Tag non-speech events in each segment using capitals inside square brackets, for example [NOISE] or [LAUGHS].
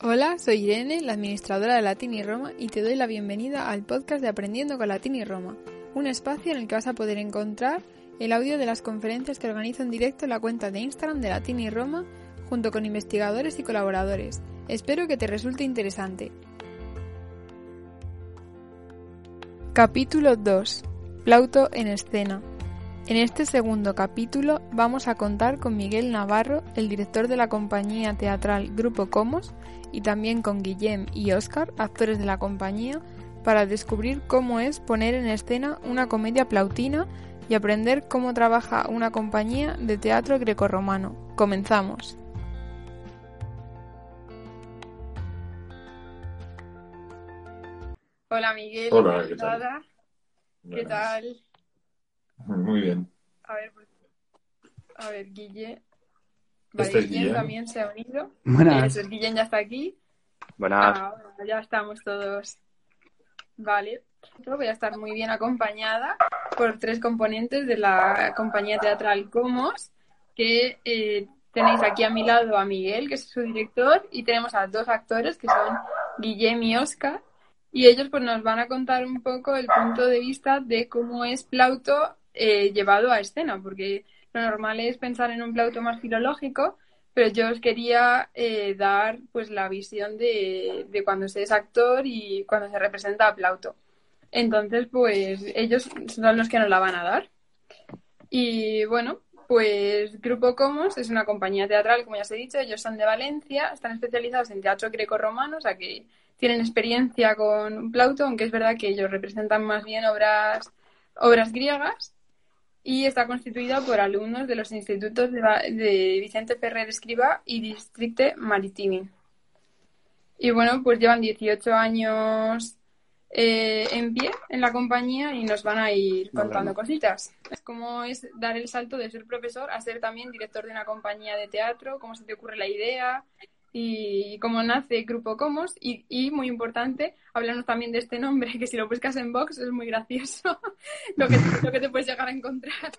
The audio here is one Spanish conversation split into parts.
Hola, soy Irene, la administradora de Latín y Roma, y te doy la bienvenida al podcast de Aprendiendo con Latín y Roma, un espacio en el que vas a poder encontrar el audio de las conferencias que organizo en directo en la cuenta de Instagram de Latín y Roma, junto con investigadores y colaboradores. Espero que te resulte interesante. Capítulo 2. Plauto en escena. En este segundo capítulo vamos a contar con Miguel Navarro, el director de la compañía teatral Grupo Comos, y también con Guillem y Oscar, actores de la compañía, para descubrir cómo es poner en escena una comedia plautina y aprender cómo trabaja una compañía de teatro grecorromano. Comenzamos. Hola Miguel. Hola, ¿qué tal? ¿Qué tal? Muy bien. A ver, pues, a ver, Guille. Este Vale, es Guillem Guillem. también se ha unido. Buenas. Eso es, Guillem ya está aquí. Buenas. Ah, bueno, ya estamos todos. Vale. Yo voy a estar muy bien acompañada por tres componentes de la compañía teatral Comos, que eh, tenéis aquí a mi lado a Miguel, que es su director, y tenemos a dos actores que son Guillem y Oscar, y ellos pues nos van a contar un poco el punto de vista de cómo es Plauto eh, llevado a escena, porque lo normal es pensar en un Plauto más filológico, pero yo os quería eh, dar pues la visión de, de cuando se es actor y cuando se representa a Plauto. Entonces, pues ellos son los que nos la van a dar. Y bueno, pues Grupo Comos es una compañía teatral, como ya os he dicho, ellos son de Valencia, están especializados en teatro greco-romano, o sea que tienen experiencia con Plauto, aunque es verdad que ellos representan más bien obras, obras griegas. Y está constituida por alumnos de los institutos de, de Vicente Ferrer Escriba y Districte Maritimi. Y bueno, pues llevan 18 años eh, en pie en la compañía y nos van a ir contando bueno. cositas. Cómo es dar el salto de ser profesor a ser también director de una compañía de teatro, cómo se te ocurre la idea y cómo nace Grupo Comos. Y, y muy importante, háblanos también de este nombre, [LAUGHS] que si lo buscas en Vox es muy gracioso [LAUGHS] lo que, lo que te puedes llegar a encontrar.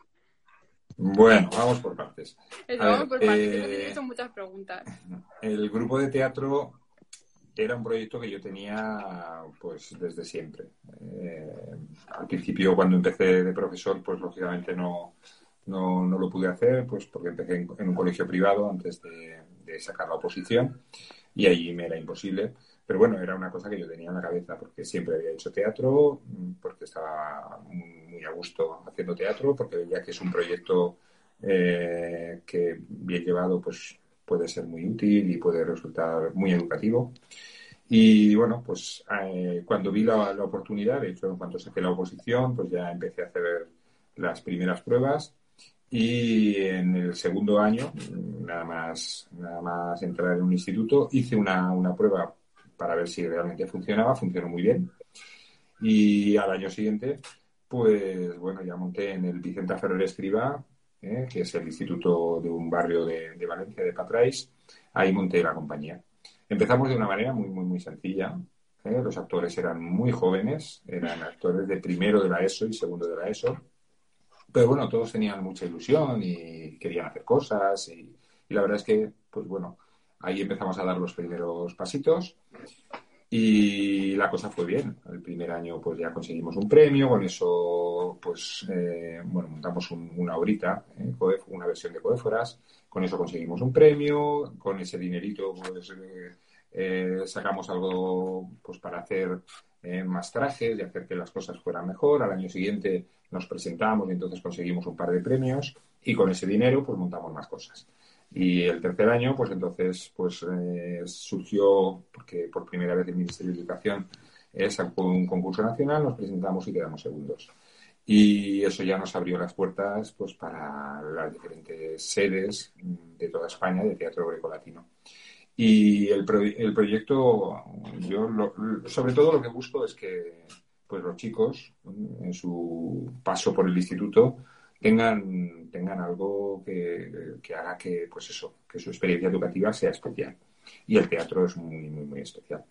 Bueno, vamos por partes. [LAUGHS] Eso, vamos ver, por partes, que eh, hemos hecho muchas preguntas. El grupo de teatro era un proyecto que yo tenía pues desde siempre. Eh, al principio, cuando empecé de profesor, pues lógicamente no, no, no lo pude hacer, pues porque empecé en, un colegio privado antes de, sacar la oposición y allí me era imposible. Pero bueno, era una cosa que yo tenía en la cabeza porque siempre había hecho teatro, porque estaba muy muy a gusto haciendo teatro, porque veía que es un proyecto eh, que bien llevado pues puede ser muy útil y puede resultar muy educativo. Y bueno, pues eh, cuando vi la, la oportunidad, de hecho, en cuanto saqué la oposición, pues ya empecé a hacer las primeras pruebas y en el segundo año, nada más, nada más entrar en un instituto, hice una, una prueba para ver si realmente funcionaba, funcionó muy bien. Y al año siguiente, pues bueno, ya monté en el Vicenta Ferrer Escriba, eh, que es el instituto de un barrio de, de Valencia, de Patrais, ahí monté la compañía. Empezamos de una manera muy, muy, muy sencilla. ¿eh? Los actores eran muy jóvenes, eran actores de primero de la ESO y segundo de la ESO. Pero bueno, todos tenían mucha ilusión y querían hacer cosas. Y, la verdad es que, pues bueno, ahí empezamos a dar los primeros pasitos. Y la cosa fue bien. El primer año pues ya conseguimos un premio, con eso pues eh, bueno, montamos un- una horita, ¿eh? Una versión de Coéforas, con eso conseguimos un premio, con ese dinerito pues eh, eh, sacamos algo pues para hacer eh, más trajes y hacer que las cosas fueran mejor. Al año siguiente nos presentamos y entonces conseguimos un par de premios y con ese dinero pues montamos más cosas. Y el tercer año, pues entonces, pues eh, surgió, porque por primera vez el Ministerio de Educación eh, sacó un concurso nacional, nos presentamos y quedamos segundos. Y eso ya nos abrió las puertas pues para las diferentes sedes de toda España de teatro grecolatino. Y el, el proyecto, yo sobre todo lo que busco es que pues los chicos, en su paso por el instituto, tengan, tengan algo que, que, haga que, pues eso, que su experiencia educativa sea especial. Y el teatro es muy, muy, muy especial.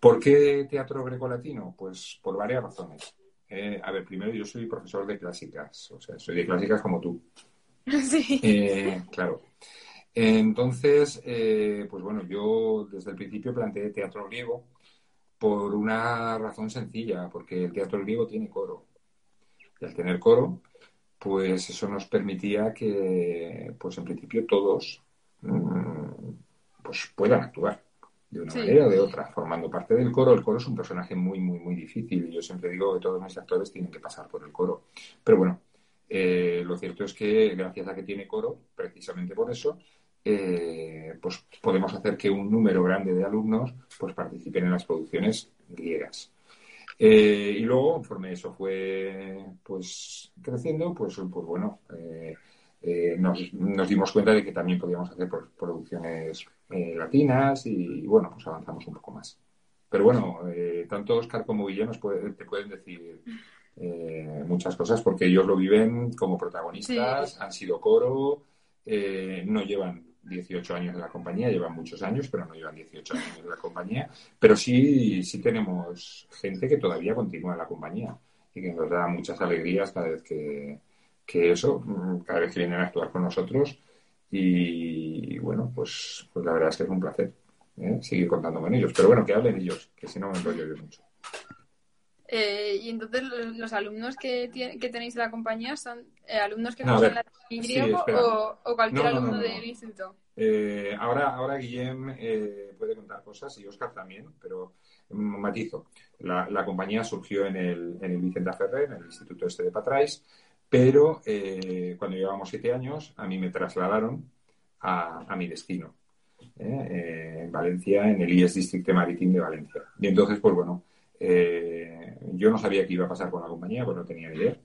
¿Por qué teatro grecolatino? Pues por varias razones. Eh, a ver, primero yo soy profesor de clásicas, o sea, soy de clásicas como tú. [LAUGHS] Sí. Eh, claro. Entonces, eh, pues bueno, yo desde el principio planteé teatro griego por una razón sencilla, porque el teatro griego tiene coro. Y al tener coro, pues eso nos permitía que, pues en principio todos mm, pues puedan actuar de una manera o de otra, formando parte del coro. El coro es un personaje muy, muy, muy difícil. Yo siempre digo que todos mis actores tienen que pasar por el coro. Pero bueno, eh, lo cierto es que gracias a que tiene coro, precisamente por eso, eh, pues podemos hacer que un número grande de alumnos pues participen en las producciones griegas. Eh, y luego, conforme eso fue pues creciendo, pues, pues bueno, nos, nos, dimos cuenta de que también podíamos hacer producciones eh, latinas y, bueno, pues avanzamos un poco más. Pero bueno, eh, tanto Oscar como Guillermo te pueden decir eh, muchas cosas porque ellos lo viven como protagonistas, han sido coro, no llevan 18 años en la compañía, llevan muchos años, pero no llevan 18 años en la compañía. Pero sí, sí tenemos gente que todavía continúa en la compañía y que nos da muchas alegrías cada vez que, que eso, mm, cada vez que vienen a actuar con nosotros y bueno, pues, pues la verdad es que es un placer ¿eh? seguir contando con ellos. Pero bueno, que hablen ellos, que si no me enrollo yo mucho. Eh, y entonces los alumnos que, que tenéis en la compañía son eh, alumnos que no, la y griego o, cualquier alumno del instituto. ahora, ahora Guillem puede contar cosas y Oscar también, pero matizo. La, la compañía surgió en el, en el Vicenta Ferrer, en el Instituto Este de Patrais, pero eh, cuando llevábamos siete años, a mí me trasladaron a, mi destino, ¿eh? Eh, en Valencia, en el IES Districte Marítim de Valencia. Y entonces, pues bueno, yo no sabía qué iba a pasar con la compañía, pues no tenía idea.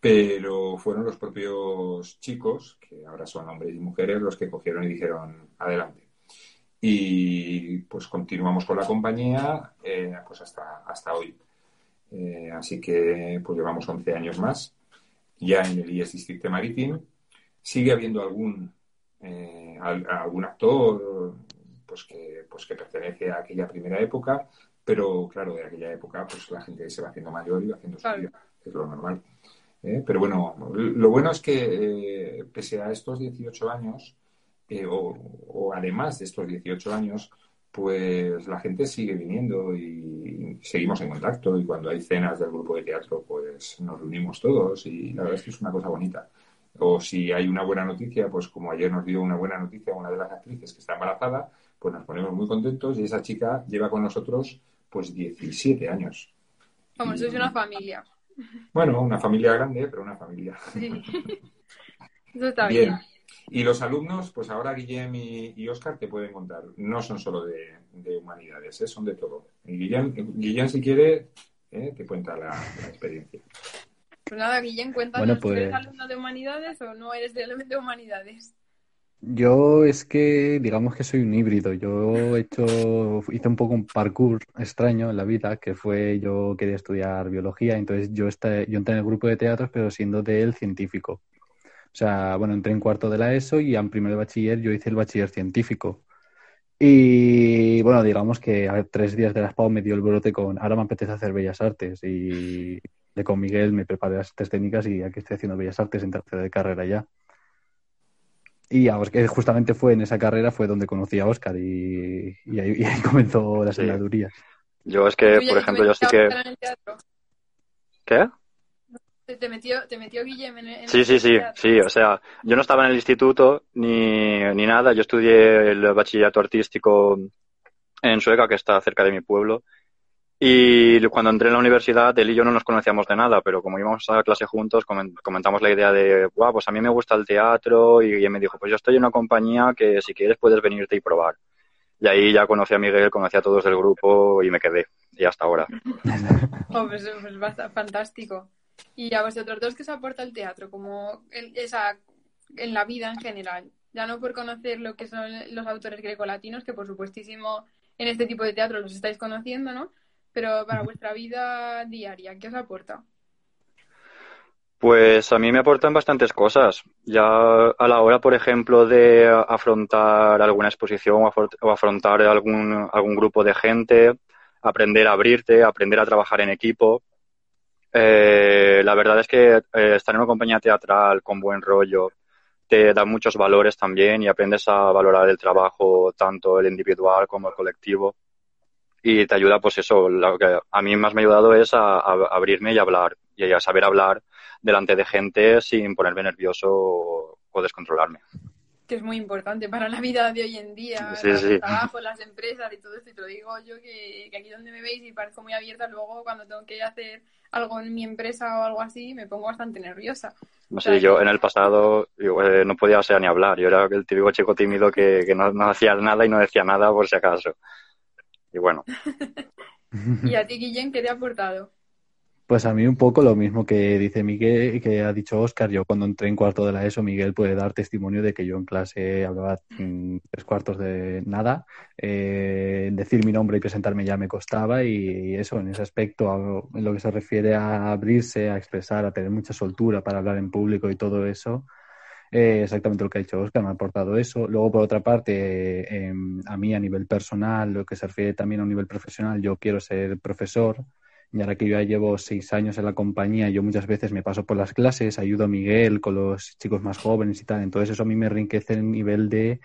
Pero fueron los propios chicos, que ahora son hombres y mujeres, los que cogieron y dijeron, adelante. Y pues continuamos con la compañía pues hasta, hasta hoy. así que pues llevamos 11 años más ya en el IES Districte Marítim. Sigue habiendo algún, eh, algún actor pues que, pues que pertenece a aquella primera época, pero claro, de aquella época pues la gente se va haciendo mayor y va haciendo su vida, es lo normal. ¿eh? Pero bueno, lo bueno es que eh, pese a estos 18 años, o, o, además de estos 18 años, pues la gente sigue viniendo y seguimos en contacto y cuando hay cenas del grupo de teatro pues nos reunimos todos y la verdad es que es una cosa bonita. O si hay una buena noticia, pues como ayer nos dio una buena noticia una de las actrices que está embarazada, pues nos ponemos muy contentos y esa chica lleva con nosotros pues 17 años. Como sois una familia. Bueno, una familia grande, pero una familia. Sí. Eso está bien. Y los alumnos, pues ahora Guillem y, Oscar te pueden contar. No son solo de, humanidades, ¿eh? son de todo. Y Guillem, si quiere, ¿eh? te cuenta la, experiencia. Pues nada, Guillem, cuéntanos, pues... ¿eres alumno de humanidades o no eres de, de humanidades? Yo es que, digamos que soy un híbrido. Yo he hecho, hice un poco un parkour extraño en la vida, que fue yo quería estudiar biología, entonces yo, yo entré en el grupo de teatros, pero siendo de él científico. O sea, bueno, entré en cuarto de la ESO y en primero de bachiller yo hice el bachiller científico. Y bueno, digamos que a tres días de la SPAO me dio el brote con ahora me apetece hacer bellas artes y de con Miguel me preparé las artes técnicas y aquí estoy haciendo bellas artes en tercera de carrera ya. Y a que justamente fue en esa carrera fue donde conocí a Oscar y, ahí, [LAUGHS] comenzó la senaduría. Yo es que, por ejemplo, yo sí que... ¿Qué? Te metió, te metió Guillem en, el Sí, sí, sí, sí. O sea, yo no estaba en el instituto ni, ni nada. Yo estudié el bachillerato artístico en Sueca, que está cerca de mi pueblo. Y cuando entré en la universidad, él y yo no nos conocíamos de nada, pero como íbamos a clase juntos, comentamos la idea de, guau, pues a mí me gusta el teatro. Y él me dijo, pues yo estoy en una compañía que si quieres puedes venirte y probar. Y ahí ya conocí a Miguel, conocí a todos del grupo y me quedé. Y hasta ahora. [LAUGHS] oh, pues, pues fantástico. Y a vosotros dos, ¿qué os aporta el teatro? Como esa, en la vida en general. ya no por conocer lo que son los autores grecolatinos, que por supuestísimo en este tipo de teatro los estáis conociendo, ¿no? Pero para vuestra vida diaria, ¿qué os aporta? Pues a mí me aportan bastantes cosas. Ya a la hora, por ejemplo, de afrontar alguna exposición o afrontar algún, algún grupo de gente, aprender a abrirte, aprender a trabajar en equipo. Eh, la verdad es que eh, estar en una compañía teatral con buen rollo te da muchos valores también y aprendes a valorar el trabajo, tanto el individual como el colectivo. Y te ayuda, pues eso, lo que a mí más me ha ayudado es a abrirme y hablar, y a saber hablar delante de gente sin ponerme nervioso o, descontrolarme. Que es muy importante para la vida de hoy en día, sí, sí. trabajo, las empresas y todo esto. Y te lo digo yo que, aquí donde me veis y parezco muy abierta, luego cuando tengo que hacer algo en mi empresa o algo así, me pongo bastante nerviosa. No sé, yo en el pasado eh, no podía ser ni hablar. Yo era el típico chico tímido que, no, no hacía nada y no decía nada por si acaso. Y bueno. [LAUGHS] ¿Y a ti, Guillén, qué te ha aportado? Pues a mí un poco lo mismo que dice Miguel, que ha dicho Oscar. Yo cuando entré en cuarto de la ESO, Miguel puede dar testimonio de que yo en clase hablaba tres cuartos de nada. Eh, decir mi nombre y presentarme ya me costaba y, eso, en ese aspecto, en lo que se refiere a abrirse, a expresar, a tener mucha soltura para hablar en público y todo eso, eh, exactamente lo que ha dicho Oscar, me ha aportado eso. Luego, por otra parte, em, a mí a nivel personal, lo que se refiere también a un nivel profesional, yo quiero ser profesor. Y ahora que yo ya llevo seis años en la compañía, yo muchas veces me paso por las clases, ayudo a Miguel con los chicos más jóvenes y tal. Entonces eso a mí me enriquece en nivel de,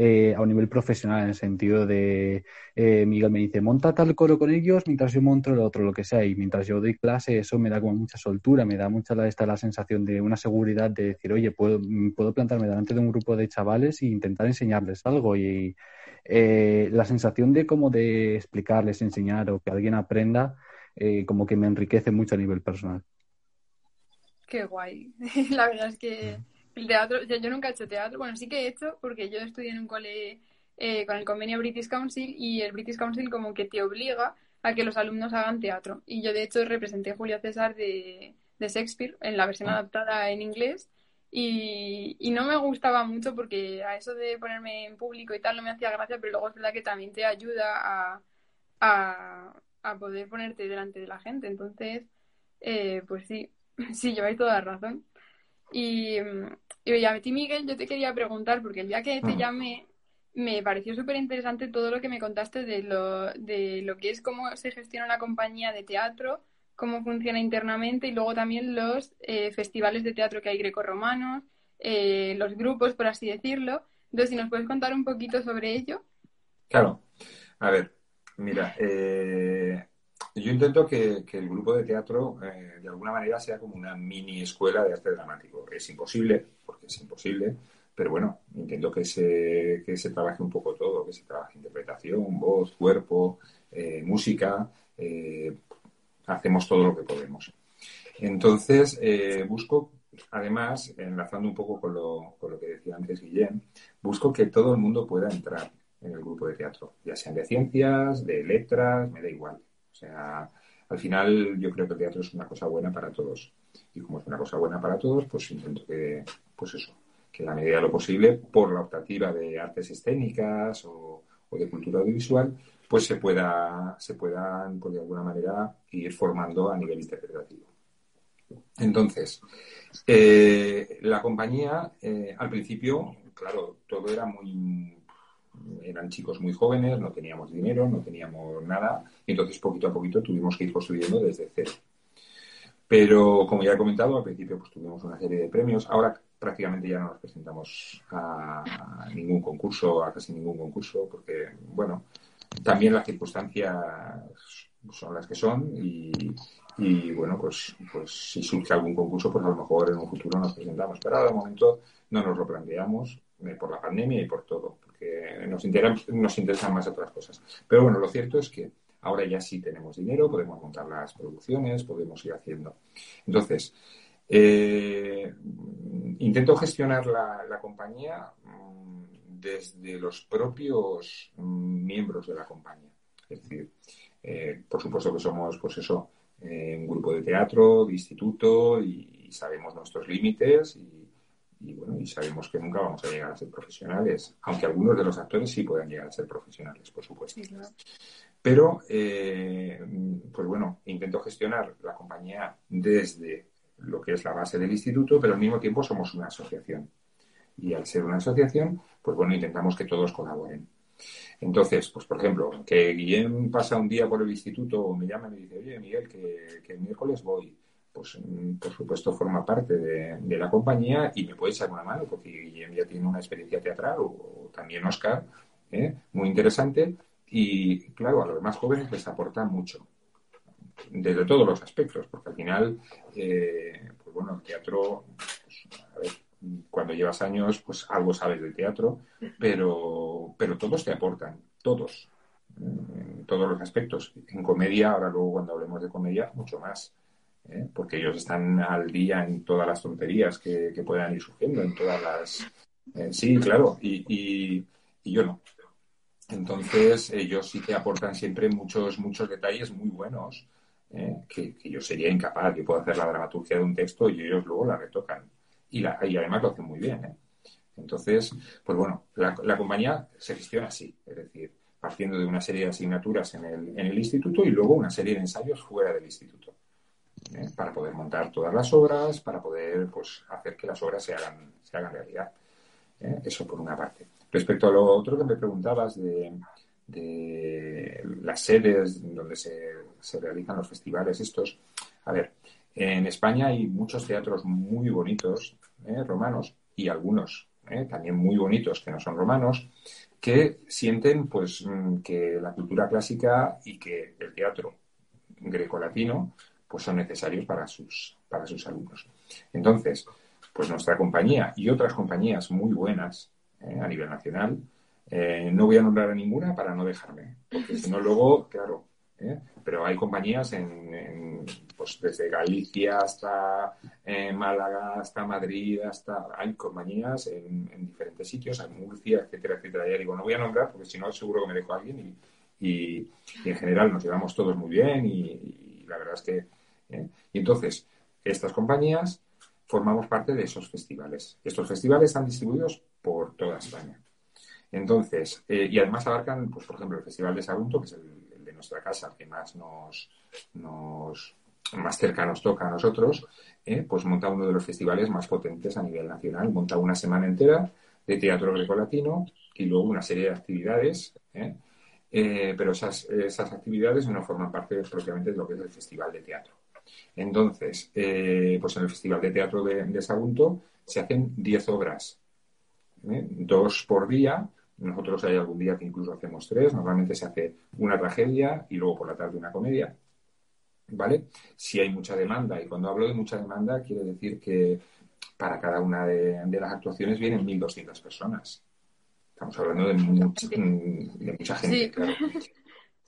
eh, a un nivel profesional, en el sentido de, eh, Miguel me dice, monta tal coro con ellos mientras yo monto el otro, lo que sea. Y mientras yo doy clase, eso me da como mucha soltura, me da mucha la, esta, la sensación de una seguridad de decir, oye, puedo, puedo plantarme delante de un grupo de chavales e intentar enseñarles algo. Y eh, la sensación de como de explicarles, enseñar o que alguien aprenda eh, como que me enriquece mucho a nivel personal. Qué guay. [LAUGHS] La verdad es que el [LAUGHS] teatro, yo nunca he hecho teatro, bueno, sí que he hecho porque yo estudié en un cole eh, con el convenio British Council y el British Council como que te obliga a que los alumnos hagan teatro. Y yo de hecho representé a Julio César de, Shakespeare en la versión ah. adaptada en inglés y, no me gustaba mucho porque a eso de ponerme en público y tal no me hacía gracia, pero luego es verdad que también te ayuda a, a poder ponerte delante de la gente. Entonces, eh, pues sí, [LAUGHS] sí, lleváis toda la razón. Y, y a ti, Miguel, yo te quería preguntar, porque el día que te llamé, me pareció súper interesante todo lo que me contaste de lo, de lo que es cómo se gestiona una compañía de teatro, cómo funciona internamente y luego también los eh, festivales de teatro que hay grecorromanos, eh, los grupos, por así decirlo. Entonces, si nos puedes contar un poquito sobre ello. Claro. A ver, Mira, eh, yo intento que, el grupo de teatro eh, de alguna manera sea como una mini escuela de arte dramático. Es imposible, porque es imposible, pero bueno, intento que se, que se trabaje un poco todo, que se trabaje interpretación, voz, cuerpo, eh, música, hacemos todo lo que podemos. Entonces, busco, además, enlazando un poco con lo, con lo que decía antes Guillén, busco que todo el mundo pueda entrar en el grupo de teatro, ya sean de ciencias, de letras, me da igual. O sea, al final yo creo que el teatro es una cosa buena para todos. Y como es una cosa buena para todos, pues intento que, pues eso, que en la medida de lo posible, por la optativa de artes escénicas o, de cultura audiovisual, pues se pueda, se puedan, pues de alguna manera, ir formando a nivel interpretativo. Entonces, eh, la compañía, eh, al principio, claro, todo era muy, eran chicos muy jóvenes, no teníamos dinero, no teníamos nada, y entonces poquito a poquito tuvimos que ir construyendo desde cero. Pero como ya he comentado, al principio pues tuvimos una serie de premios, ahora prácticamente ya no nos presentamos a ningún concurso, a casi ningún concurso, porque, bueno, también las circunstancias son las que son y, bueno, pues, pues si surge algún concurso, pues a lo mejor en un futuro nos presentamos. Pero ahora de momento no nos lo planteamos por la pandemia y por todo que nos, interesan más otras cosas. Pero bueno, lo cierto es que ahora ya sí tenemos dinero, podemos montar las producciones, podemos ir haciendo. Entonces, eh, intento gestionar la, compañía mm, desde los propios mm, miembros de la compañía. Es decir, eh, por supuesto que somos, pues eso, eh, un grupo de teatro, de instituto y, sabemos nuestros límites y, y sabemos que nunca vamos a llegar a ser profesionales, aunque algunos de los actores sí puedan llegar a ser profesionales, por supuesto. Pero, eh, pues bueno, intento gestionar la compañía desde lo que es la base del instituto, pero al mismo tiempo somos una asociación. Y al ser una asociación, pues bueno, intentamos que todos colaboren. Entonces, pues por ejemplo, que Guillem pasa un día por el instituto o me llama y me dice, oye, Miguel, que, que el miércoles voy pues mm, por supuesto forma parte de, la compañía y me puede echar una mano porque Guillem ya tiene una experiencia teatral o, también Oscar, ¿eh? muy interesante y claro, a los más jóvenes les aporta mucho desde todos los aspectos porque al final, eh, pues bueno, el teatro, pues, cuando llevas años, pues algo sabes del teatro, pero, pero todos te aportan, todos, en todos los aspectos. En comedia, ahora luego cuando hablemos de comedia, mucho más. ¿Eh? porque ellos están al día en todas las tonterías que, puedan ir surgiendo, en todas las... Eh, sí, claro, y, yo no. Entonces, ellos sí te aportan siempre muchos, muchos detalles muy buenos, ¿eh? que, yo sería incapaz, yo puedo hacer la dramaturgia de un texto y ellos luego la retocan. Y, la, y además lo hacen muy bien. Entonces, pues bueno, la, la, compañía se gestiona así, es decir, partiendo de una serie de asignaturas el, en el instituto y luego una serie de ensayos fuera del instituto. ¿Eh? para poder montar todas las obras, para poder pues, hacer que las obras se hagan, se hagan realidad. ¿eh? Eso por una parte. Respecto a lo otro que me preguntabas de, las sedes donde se, realizan los festivales estos, a ver, en España hay muchos teatros muy bonitos, ¿eh? romanos, y algunos también muy bonitos que no son romanos, que sienten pues mm, que la cultura clásica y que el teatro greco-latino pues son necesarios para sus, para sus alumnos. Entonces, pues nuestra compañía y otras compañías muy buenas eh, a nivel nacional, eh, no voy a nombrar a ninguna para no dejarme, porque si no luego, claro, eh, pero hay compañías en, pues desde Galicia hasta Málaga, hasta Madrid, hasta hay compañías en, diferentes sitios, en Murcia, etcétera, etcétera. Ya digo, no voy a nombrar porque si no seguro que me dejo a alguien y, en general nos llevamos todos muy bien y la verdad es que ¿eh? Y entonces, estas compañías formamos parte de esos festivales. Estos festivales están distribuidos por toda España. Entonces, eh, y además abarcan, pues, por ejemplo, el Festival de Sagunto, que es el, de nuestra casa, que más nos, más cerca nos toca a nosotros, ¿eh? pues monta uno de los festivales más potentes a nivel nacional. Monta una semana entera de teatro grecolatino y luego una serie de actividades, pero esas actividades no forman parte propiamente de lo que es el Festival de Teatro. Entonces, eh, pues en el Festival de Teatro de, de Sagunto se hacen 10 obras, ¿eh? dos por día. Nosotros hay algún día que incluso hacemos tres. Normalmente se hace una tragedia y luego por la tarde una comedia. ¿Vale? Si hay mucha demanda, y cuando hablo de mucha demanda, quiere decir que para cada una de, las actuaciones vienen 1.200 personas. Estamos hablando de, de mucha gente, claro.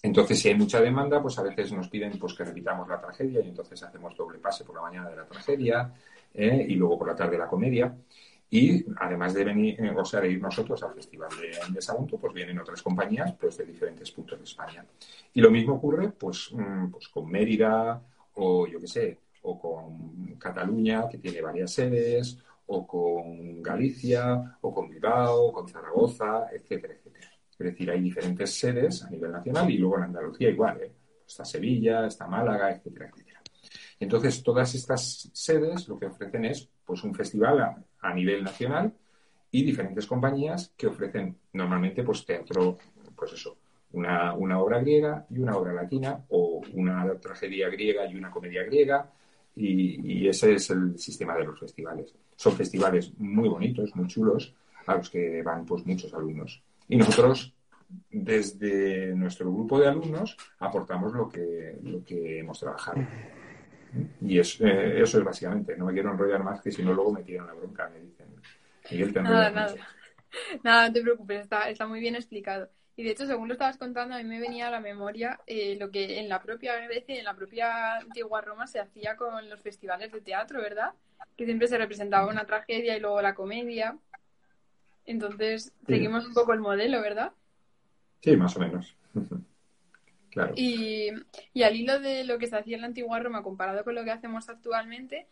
Entonces, si hay mucha demanda, pues a veces nos piden pues, que repitamos la tragedia y entonces hacemos doble pase por la mañana de la tragedia ¿eh? y luego por la tarde la comedia. Y además de venir, eh, o sea, de ir nosotros al Festival de, de pues vienen otras compañías pues, de diferentes puntos de España. Y lo mismo ocurre pues, mm, pues con Mérida o yo qué sé, o con Cataluña, que tiene varias sedes, o con Galicia, o con Bilbao, o con Zaragoza, etcétera, etcétera. Es decir, hay diferentes sedes a nivel nacional y luego en Andalucía igual. ¿eh? Está Sevilla, está Málaga, etcétera, etcétera. Entonces, todas estas sedes lo que ofrecen es pues, un festival a, nivel nacional y diferentes compañías que ofrecen normalmente pues, teatro, pues eso, una, obra griega y una obra latina o una tragedia griega y una comedia griega. Y, y, ese es el sistema de los festivales. Son festivales muy bonitos, muy chulos, a los que van pues muchos alumnos. Y nosotros, desde nuestro grupo de alumnos, aportamos lo que, lo que hemos trabajado. Y eh, eso es básicamente. No me quiero enrollar más, que si no, luego me tiran la bronca. Me dicen, Miguel, te nada, nada. nada, no te preocupes, está, está muy bien explicado. Y de hecho, según lo estabas contando, a mí me venía a la memoria eh, lo que en la propia Grecia en la propia antigua Roma se hacía con los festivales de teatro, ¿verdad? Que siempre se representaba una tragedia y luego la comedia. Entonces, seguimos un poco el modelo, ¿verdad? Sí, más o menos. [LAUGHS] claro. Y, al hilo de lo que se hacía en la antigua Roma comparado con lo que hacemos actualmente,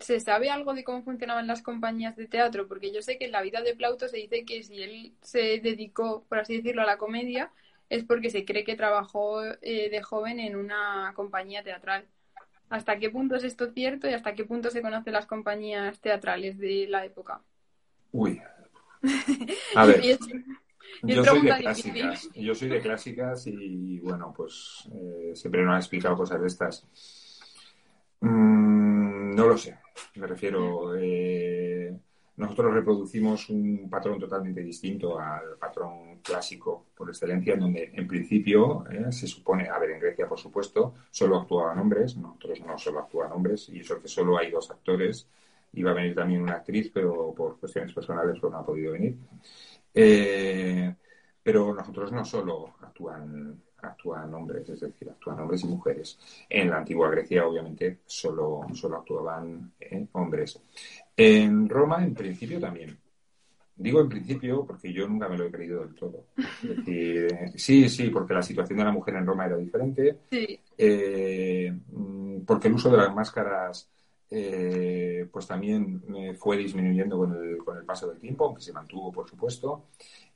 ¿Se sabe algo de cómo funcionaban las compañías de teatro? Porque yo sé que en la vida de Plauto se dice que si él se dedicó, por así decirlo, a la comedia, es porque se cree que trabajó eh, de joven en una compañía teatral. ¿Hasta qué punto es esto cierto y hasta qué punto se conocen las compañías teatrales de la época? Uy. A [LAUGHS] ver. Y es- y es Yo soy de clásicas. difícil. Yo soy de clásicas y bueno, pues eh, siempre nos han explicado cosas de estas. Mm, no lo sé. Me refiero. eh, nosotros reproducimos un patrón totalmente distinto al patrón clásico por excelencia, en donde en principio eh, se supone, a ver, en Grecia por supuesto, solo actuaban hombres, nosotros no solo actúan hombres, y eso que solo hay dos actores. Iba a venir también una actriz, pero por cuestiones personales pues no ha podido venir. Eh, pero nosotros no solo actúan, actúan hombres, es decir, actúan hombres y mujeres. En la antigua Grecia, obviamente, solo, solo actuaban eh, hombres. En Roma, en principio, también. Digo en principio porque yo nunca me lo he creído del todo. Es decir, sí, sí, porque la situación de la mujer en Roma era diferente, Sí, eh, mm, porque el uso de las máscaras eh, pues también eh, fue disminuyendo con el, con el paso del tiempo, aunque se mantuvo, por supuesto.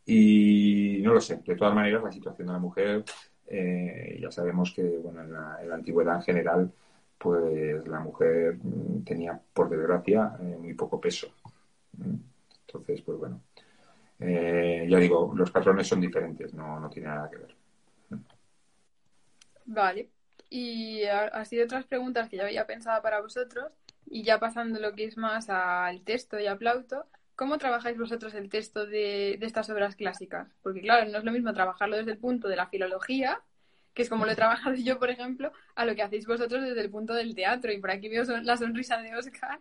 Y no lo sé, de todas maneras, la situación de la mujer, eh, ya sabemos que bueno, en, la, antigüedad en general, pues la mujer mm, tenía, por desgracia, eh, muy poco peso. Entonces, pues bueno, ya digo, los patrones son diferentes, no, no tiene nada que ver. vale. Y así otras preguntas que yo había pensado para vosotros, y ya pasando lo que es más al texto y a Plauto, ¿cómo trabajáis vosotros el texto de, de estas obras clásicas? Porque claro, no es lo mismo trabajarlo desde el punto de la filología, que es como lo he trabajado yo, por ejemplo, a lo que hacéis vosotros desde el punto del teatro. Y por aquí veo son- la sonrisa de Oscar.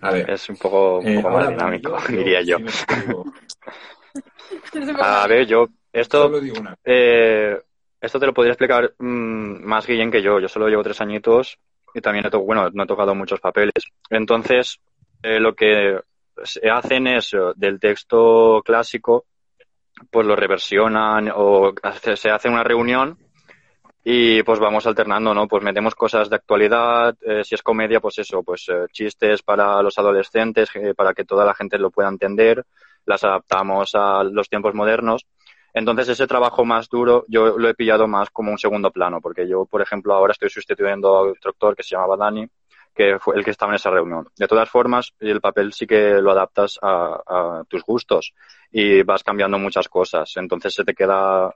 A ver, Es un poco, un eh, poco más dinámico, yo- [LAUGHS] diría yo. sí [LAUGHS] A ver, yo, esto, eh, esto te lo podría explicar mm, más Guillén que yo. Yo solo llevo tres añitos y también he bueno, no he tocado muchos papeles. Entonces, eh, lo que se hacen es eh, del texto clásico, pues lo reversionan o se hace una reunión y pues vamos alternando, ¿no? Pues metemos cosas de actualidad, eh, si es comedia, pues eso, pues eh, chistes para los adolescentes, para que toda la gente lo pueda entender, las adaptamos a los tiempos modernos. Entonces ese trabajo más duro yo lo he pillado más como un segundo plano, porque yo, por ejemplo, ahora estoy sustituyendo a otro actor que se llamaba Dani, que fue el que estaba en esa reunión. De todas formas, el papel sí que lo adaptas a, a tus gustos y vas cambiando muchas cosas. Entonces se te queda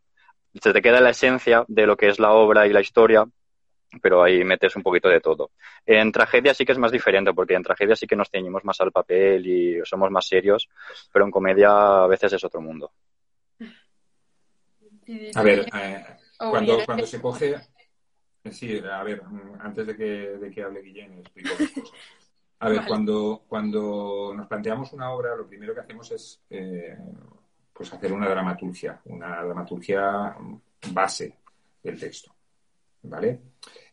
se te queda la esencia de lo que es la obra y la historia, pero ahí metes un poquito de todo. En tragedia sí que es más diferente, porque en tragedia sí que nos ceñimos más al papel y somos más serios, pero en comedia a veces es otro mundo. A ver, eh, cuando, cuando se coge. eh, Sí, a ver, mm, antes de que, de que hable Guillén, explico cosas. A ver, Vale. cuando, cuando nos planteamos una obra, lo primero que hacemos es eh, pues hacer una dramaturgia, una dramaturgia base del texto. ¿Vale?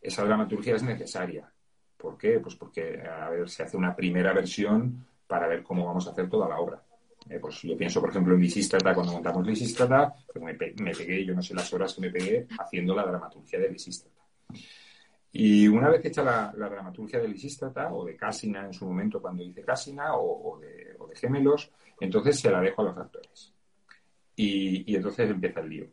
Esa dramaturgia es necesaria. ¿Por qué? Pues porque, a ver, se hace una primera versión para ver cómo vamos a hacer toda la obra. Eh, pues yo pienso, por ejemplo, en Lisístrata, cuando montamos Lisístrata, pues me, pe- me pegué, yo no sé las horas que me pegué haciendo la dramaturgia de Lisístrata. Y una vez hecha la, dramaturgia de Lisístrata, o de Casina en su momento cuando hice Casina, o, de, o Gemelos, entonces se la dejo a los actores. Y, entonces empieza el lío.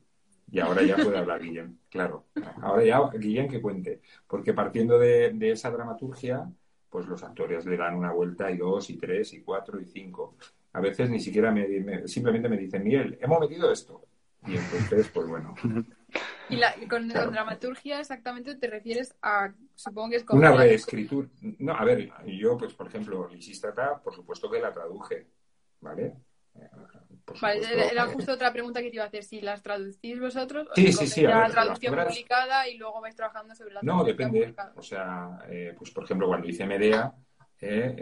Y ahora ya puede hablar Guillén, claro. Ahora ya Guillén que cuente. Porque partiendo de esa dramaturgia, pues los actores le dan una vuelta y dos, y tres, y cuatro, y cinco. A veces ni siquiera me, me- simplemente me dicen, Miguel, hemos metido esto. Y entonces, pues bueno, Y, la- y con, Claro. dramaturgia exactamente te refieres a, supongo que es una comedia. reescritura. No, a ver, yo, pues por ejemplo, Lisístrata, por supuesto que la traduje, ¿vale? Eh, Por Vale, supuesto, era eh, justo otra pregunta que te iba a hacer, si las traducís vosotros o Sí, si sí, sí, ver, la las traducción publicada y luego vais trabajando sobre la No, depende. publicada. O sea, eh, pues por ejemplo, cuando hice Medea, eh,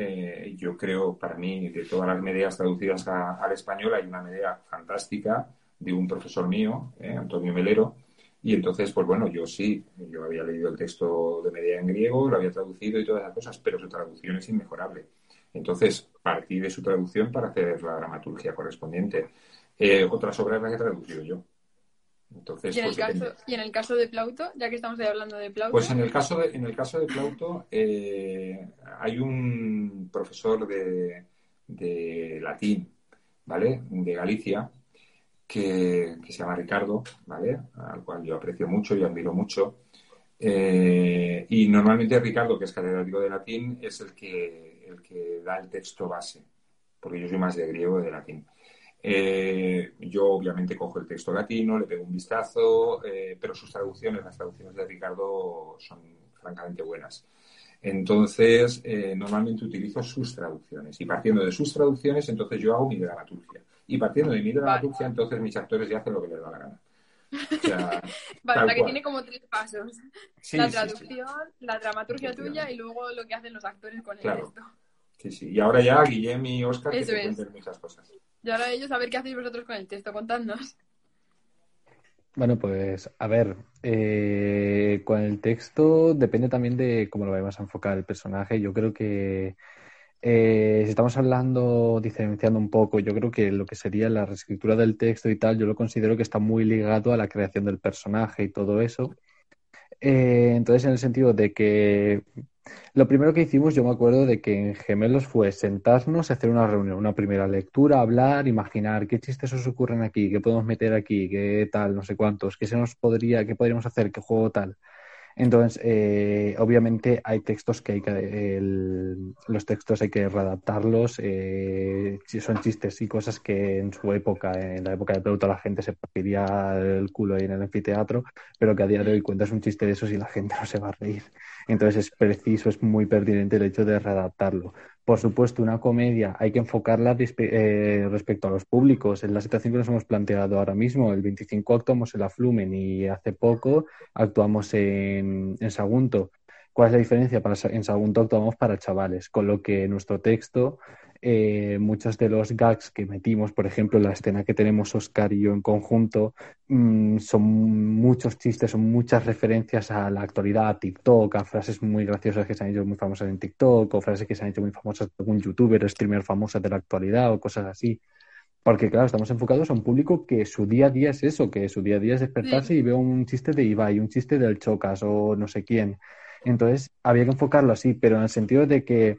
eh, yo creo, para mí, de todas las Medeas traducidas a- al español, hay una Medea fantástica de un profesor mío, eh, Antonio Melero. Y entonces, pues bueno, yo sí, yo había leído el texto de Medea en griego, lo había traducido y todas esas cosas, pero su traducción es inmejorable. Entonces, partí de su traducción para hacer la dramaturgia correspondiente. Eh, otras obras las he traducido yo. Entonces, ¿Y en, el pues, caso, y en el caso de Plauto, ya que estamos ahí hablando de Plauto, Pues en el caso de, en el caso de Plauto, eh, hay un profesor de, de latín, ¿vale? De Galicia, que, que se llama Ricardo, ¿vale? Al cual yo aprecio mucho y admiro mucho. Eh, y normalmente Ricardo, que es catedrático de latín, es el que, el que da el texto base, porque yo soy más de griego y de latín. Eh, yo obviamente cojo el texto latino, le pego un vistazo, eh, pero sus traducciones, las traducciones de Ricardo son francamente buenas. Entonces, eh, normalmente utilizo sus traducciones y partiendo de sus traducciones, entonces yo hago mi dramaturgia. Y partiendo de mi dramaturgia, entonces mis actores ya hacen lo que les da la gana. O sea, [LAUGHS] vale, la que cual. tiene como tres pasos. sí, la sí, sí. traducción, la dramaturgia tuya y luego lo que hacen los actores con el texto. Sí, sí. Y ahora ya Guillem y Oscar que te cuenten muchas cosas. Y ahora ellos a ver qué hacéis vosotros con el texto, contadnos. Bueno, pues a ver, eh, con el texto depende también de cómo lo vayamos a enfocar el personaje. Yo creo que eh, si estamos hablando, diferenciando un poco, yo creo que lo que sería la reescritura del texto y tal, yo lo considero que está muy ligado a la creación del personaje y todo eso. Eh, entonces, en el sentido de que lo primero que hicimos, yo me acuerdo de que en Gemelos fue sentarnos, hacer una reunión, una primera lectura, hablar, imaginar qué chistes os ocurren aquí, qué podemos meter aquí, qué tal, no sé cuántos, qué se nos podría, qué podríamos hacer, qué juego tal. Entonces, eh, obviamente hay textos que hay que, los textos hay que readaptarlos, eh, son chistes y cosas que en su época, en la época de Plauto, la gente se partiría el culo ahí en el anfiteatro, pero que a día de hoy cuentas un chiste de esos y la gente [LAUGHS] no se va a reír. Entonces es preciso, es muy pertinente el hecho de readaptarlo. Por supuesto, una comedia hay que enfocarla eh, respecto a los públicos. En la situación que nos hemos planteado ahora mismo, el 25 actuamos en la Flumen y hace poco actuamos en, en Sagunto. ¿Cuál es la diferencia? Para, en Sagunto actuamos para chavales, con lo que nuestro texto, eh, muchos de los gags que metimos, por ejemplo, la escena que tenemos Oscar y yo en conjunto, mm, son muchos chistes, son muchas referencias a la actualidad, a TikTok, a frases muy graciosas que se han hecho muy famosas en TikTok, o frases que se han hecho muy famosas por algún youtuber o streamer famosa de la actualidad, o cosas así. Porque, claro, estamos enfocados a un público que su día a día es eso, que su día a día es despertarse y veo un chiste de Ibai, un chiste del Chocas o no sé quién. Entonces, había que enfocarlo así, pero en el sentido de que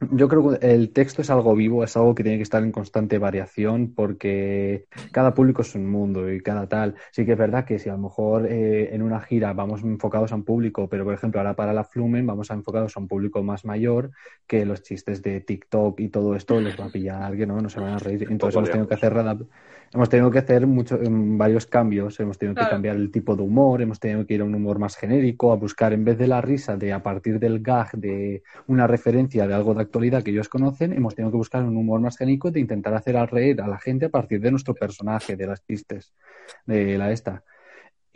yo creo que el texto es algo vivo, es algo que tiene que estar en constante variación porque cada público es un mundo y cada tal. Sí que es verdad que si a lo mejor eh, en una gira vamos enfocados a un público, pero por ejemplo ahora para la Flumen vamos a enfocados a un público más mayor que los chistes de TikTok y todo esto les va a pillar, que no, no se van a reír. [LAUGHS] Entonces hemos tenido que hacer hemos tenido que hacer mucho, em, varios cambios, hemos tenido que cambiar el tipo de humor, hemos tenido que ir a un humor más genérico, a buscar en vez de la risa de a partir del gag de una referencia de algo de actualidad que ellos conocen, hemos tenido que buscar un humor más genérico de intentar hacer al reír a la gente a partir de nuestro personaje, de las chistes, de la esta.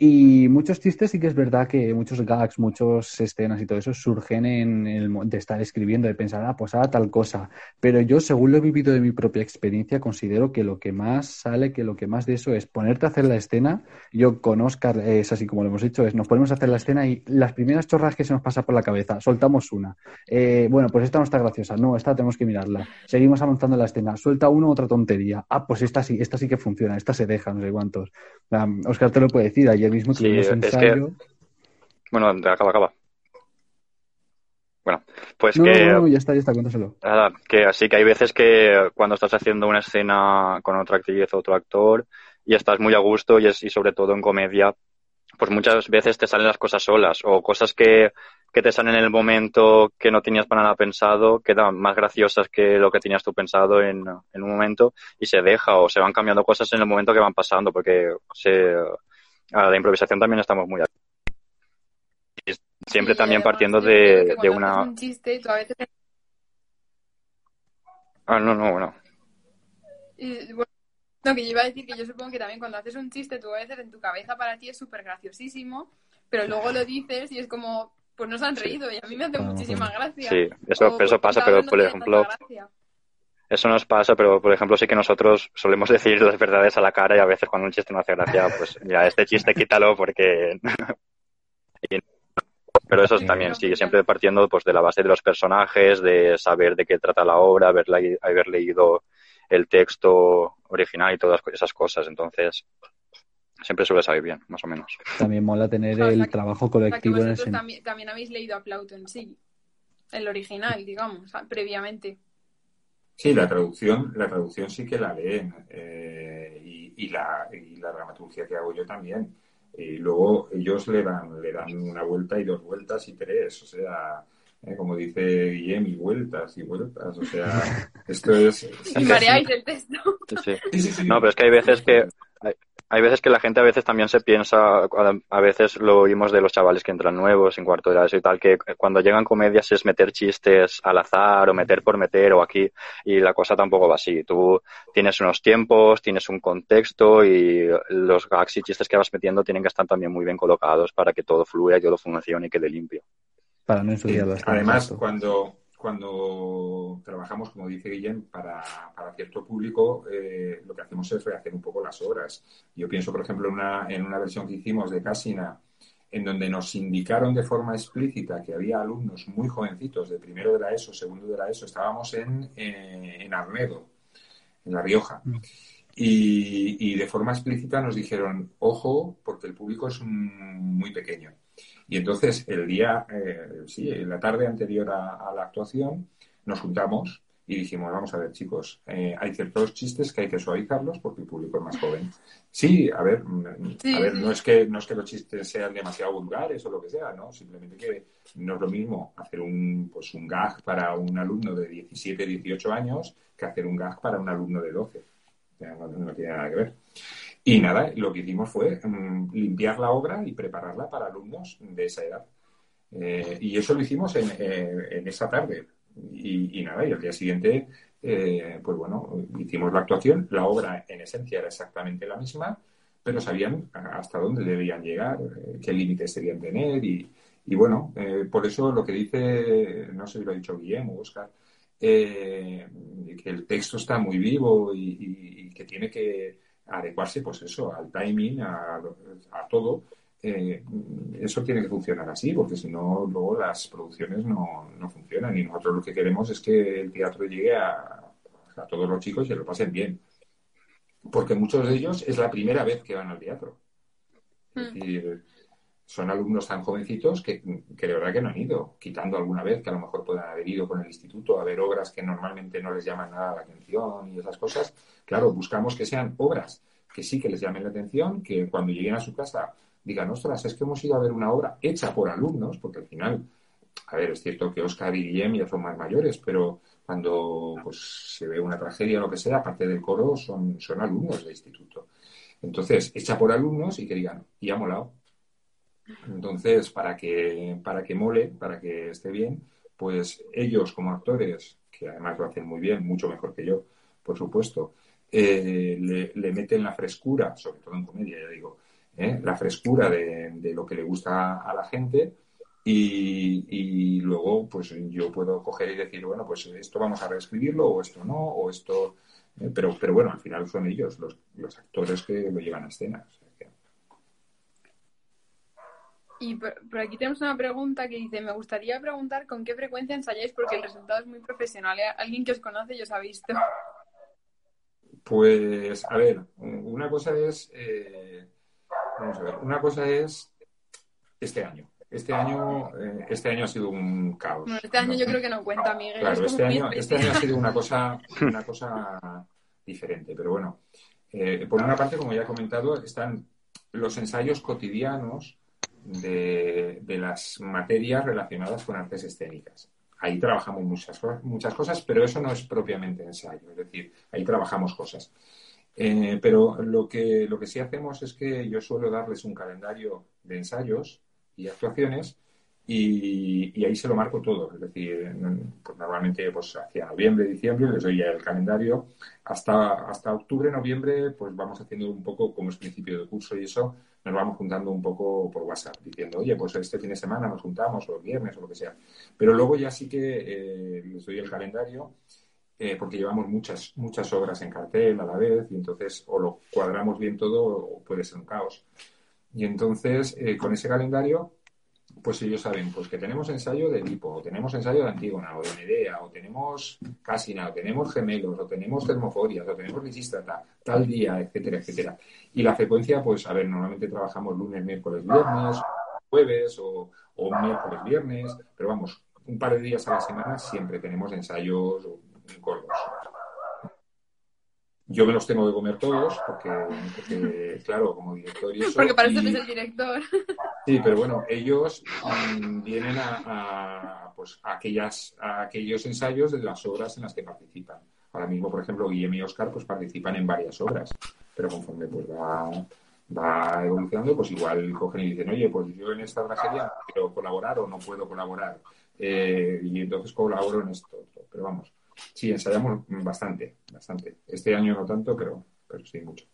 Y muchos chistes sí que es verdad que muchos gags, muchas escenas y todo eso surgen en el de estar escribiendo, de pensar, ah, pues ah, tal cosa. Pero yo, según lo he vivido de mi propia experiencia, considero que lo que más sale, que lo que más de eso es ponerte a hacer la escena. Yo con Oscar eh, es así como lo hemos hecho, es nos ponemos a hacer la escena y las primeras chorras que se nos pasa por la cabeza, soltamos una. Eh, bueno, pues esta no está graciosa, no, esta tenemos que mirarla. Seguimos avanzando la escena, suelta uno otra tontería. Ah, pues esta sí, esta sí que funciona, esta se deja, no sé cuántos. Oscar te lo puede decir, ayer mismo Sí, tuvimos es ensayo. Bueno, acaba, acaba. Bueno, pues No, que, no, no, ya está, ya está, cuéntaselo. nada, que así que hay veces que cuando estás haciendo una escena con otra actriz o otro actor y estás muy a gusto y, es, y sobre todo en comedia, pues muchas veces te salen las cosas solas o cosas que, que te salen en el momento que no tenías para nada pensado, quedan más graciosas que lo que tenías tú pensado en, en un momento y se deja o se van cambiando cosas en el momento que van pasando porque se, a la improvisación también estamos muy y siempre también partiendo de, de una un chiste, tú a veces ah no no bueno Y, bueno, no, que yo iba a decir que yo supongo que también cuando haces un chiste, tú a veces en tu cabeza para ti es súper graciosísimo, pero luego lo dices y es como, pues no se han reído y a mí me hace Ah, muchísima gracia. sí eso O, eso pues, pasa pero por ejemplo. Eso nos pasa, pero por ejemplo sí que nosotros solemos [LAUGHS] decir las verdades a la cara y a veces cuando un chiste no hace gracia, pues mira, este chiste quítalo porque... [LAUGHS] Pero eso también, sí, funciona. siempre partiendo pues de la base de los personajes, de saber de qué trata la obra, haber, le- haber leído el texto original y todas esas cosas. Entonces, siempre suele salir bien, más o menos. También mola tener O sea, el que- trabajo O sea, colectivo en también, también habéis leído a Plauto en sí, el original, digamos, previamente. Sí, la traducción, la traducción sí que la leen eh, y, y la, y la dramaturgia que hago yo también. Y luego ellos le dan, le dan una vuelta y dos vueltas y tres, o sea, eh, como dice Guillem, y vueltas y vueltas, o sea, [LAUGHS] esto es... sí, Y mareáis el texto. Sí, sí. No, pero es que hay veces que hay, hay veces que la gente a veces también se piensa, a veces lo oímos de los chavales que entran nuevos en cuarto de la ESO y tal, que cuando llegan comedias es meter chistes al azar o meter por meter o aquí y la cosa tampoco va así. Tú tienes unos tiempos, tienes un contexto y los gags y chistes que vas metiendo tienen que estar también muy bien colocados para que todo fluya y todo funcione y quede limpio. Para no Sí, las cosas. Además, cuando, cuando trabajamos, como dice Guillem, para, para cierto público, eh, lo que hacemos es rehacer un poco las obras. Yo pienso, por ejemplo, en una, en una versión que hicimos de Casina, en donde nos indicaron de forma explícita que había alumnos muy jovencitos, de primero de la ESO, segundo de la ESO, estábamos en, eh, en Arnedo, en La Rioja. Mm. Y, y de forma explícita nos dijeron, ojo, porque el público es muy pequeño. Y entonces el día, eh, sí, en la tarde anterior a, a la actuación, nos juntamos y dijimos, vamos a ver chicos, eh, hay ciertos chistes que hay que suavizarlos porque el público es más joven. Sí, a ver, mm, Sí, a ver, sí. no es que no es que los chistes sean demasiado vulgares o lo que sea, ¿no? Simplemente que no es lo mismo hacer un pues un gag para un alumno de 17, 18 años que hacer un gag para un alumno de 12. O sea, no, no tiene nada que ver. Y nada, lo que hicimos fue mm, limpiar la obra y prepararla para alumnos de esa edad. Eh, y eso lo hicimos en, eh, en esa tarde. Y, nada, y al día siguiente, eh, pues bueno, hicimos la actuación. La obra en esencia era exactamente la misma, pero sabían hasta dónde debían llegar, eh, qué límites debían tener. Y, y bueno, por eso lo que dice, no sé si lo ha dicho Guillermo o Oscar, que el texto está muy vivo y que tiene que adecuarse, pues eso, al timing, a, a todo. Eh, eso tiene que funcionar así, porque si no, luego las producciones no, no funcionan. Y nosotros lo que queremos es que el teatro llegue a, a todos los chicos y lo pasen bien. Porque muchos de ellos es la primera vez que van al teatro. Es Mm. decir, son alumnos tan jovencitos que, que de verdad que no han ido, quitando alguna vez que a lo mejor puedan haber ido con el instituto a ver obras que normalmente no les llaman nada la atención y esas cosas. Claro, buscamos que sean obras que sí que les llamen la atención, que cuando lleguen a su casa digan, ostras, es que hemos ido a ver una obra hecha por alumnos, porque al final, a ver, es cierto que Oscar y Guillem ya son más mayores, pero cuando pues, se ve una tragedia o lo que sea, aparte del coro, son, son alumnos del instituto. Entonces, hecha por alumnos y que digan, y ha molado. Entonces, para que, para que mole, para que esté bien, pues ellos como actores, que además lo hacen muy bien, mucho mejor que yo, por supuesto, eh, le, meten la frescura, sobre todo en comedia, ya digo, ¿eh? la frescura de, lo que le gusta a la gente y, luego pues yo puedo coger y decir, bueno, pues esto vamos a reescribirlo o esto no, o esto... eh, pero, pero bueno, al final son ellos los, los actores que lo llevan a escena. o sea que- Y por, por aquí tenemos una pregunta que dice, me gustaría preguntar con qué frecuencia ensayáis porque el resultado es muy profesional. ¿eh? Alguien que os conoce y os ha visto. Pues, a ver, una cosa es, eh, vamos a ver, una cosa es este año. Este año, eh, este año ha sido un caos. Bueno, este año ¿no? yo creo que no cuenta, Miguel. Claro, es este año, este año ha sido una [LAUGHS] cosa, una cosa diferente, pero bueno, eh, por una parte, como ya he comentado, están los ensayos cotidianos de, las materias relacionadas con artes escénicas. Ahí trabajamos muchas, muchas cosas, pero eso no es propiamente ensayo, es decir, ahí trabajamos cosas. Eh, pero lo que, lo que sí hacemos es que yo suelo darles un calendario de ensayos y actuaciones y, y ahí se lo marco todo. Es decir, pues normalmente pues hacia noviembre, diciembre les doy ya el calendario. Hasta, hasta octubre, noviembre, pues vamos haciendo un poco como es principio de curso y eso, nos vamos juntando un poco por WhatsApp, diciendo, oye, pues este fin de semana nos juntamos, o el viernes, o lo que sea. Pero luego ya sí que eh, les el calendario eh, porque llevamos muchas, muchas obras en cartel a la vez y entonces o lo cuadramos bien todo o puede ser un caos. Y entonces, eh, con ese calendario, pues ellos saben pues que tenemos ensayo de Lipo, o tenemos ensayo de Antígona, o de Medea, o tenemos Casina, o tenemos gemelos, o tenemos termoforias, o tenemos lisístrata, tal día, etcétera, etcétera. Y la frecuencia, pues a ver, normalmente trabajamos lunes, miércoles, viernes, jueves, o, o miércoles, viernes, pero vamos, un par de días a la semana siempre tenemos ensayos gordos. Yo me los tengo que comer todos porque, claro, como director y eso... Porque para eso eres el director. Sí, pero bueno, ellos mm, vienen a, pues, aquellas, a aquellos ensayos de las obras en las que participan. Ahora mismo, por ejemplo, Guillermo y Oscar pues participan en varias obras, pero conforme pues va, va evolucionando, pues igual cogen y dicen, oye, pues yo en esta tragedia quiero colaborar o no puedo colaborar. Eh, y entonces colaboro en esto. Pero vamos, Sí, ensayamos bastante, bastante. Este año no tanto, pero, pero sí mucho.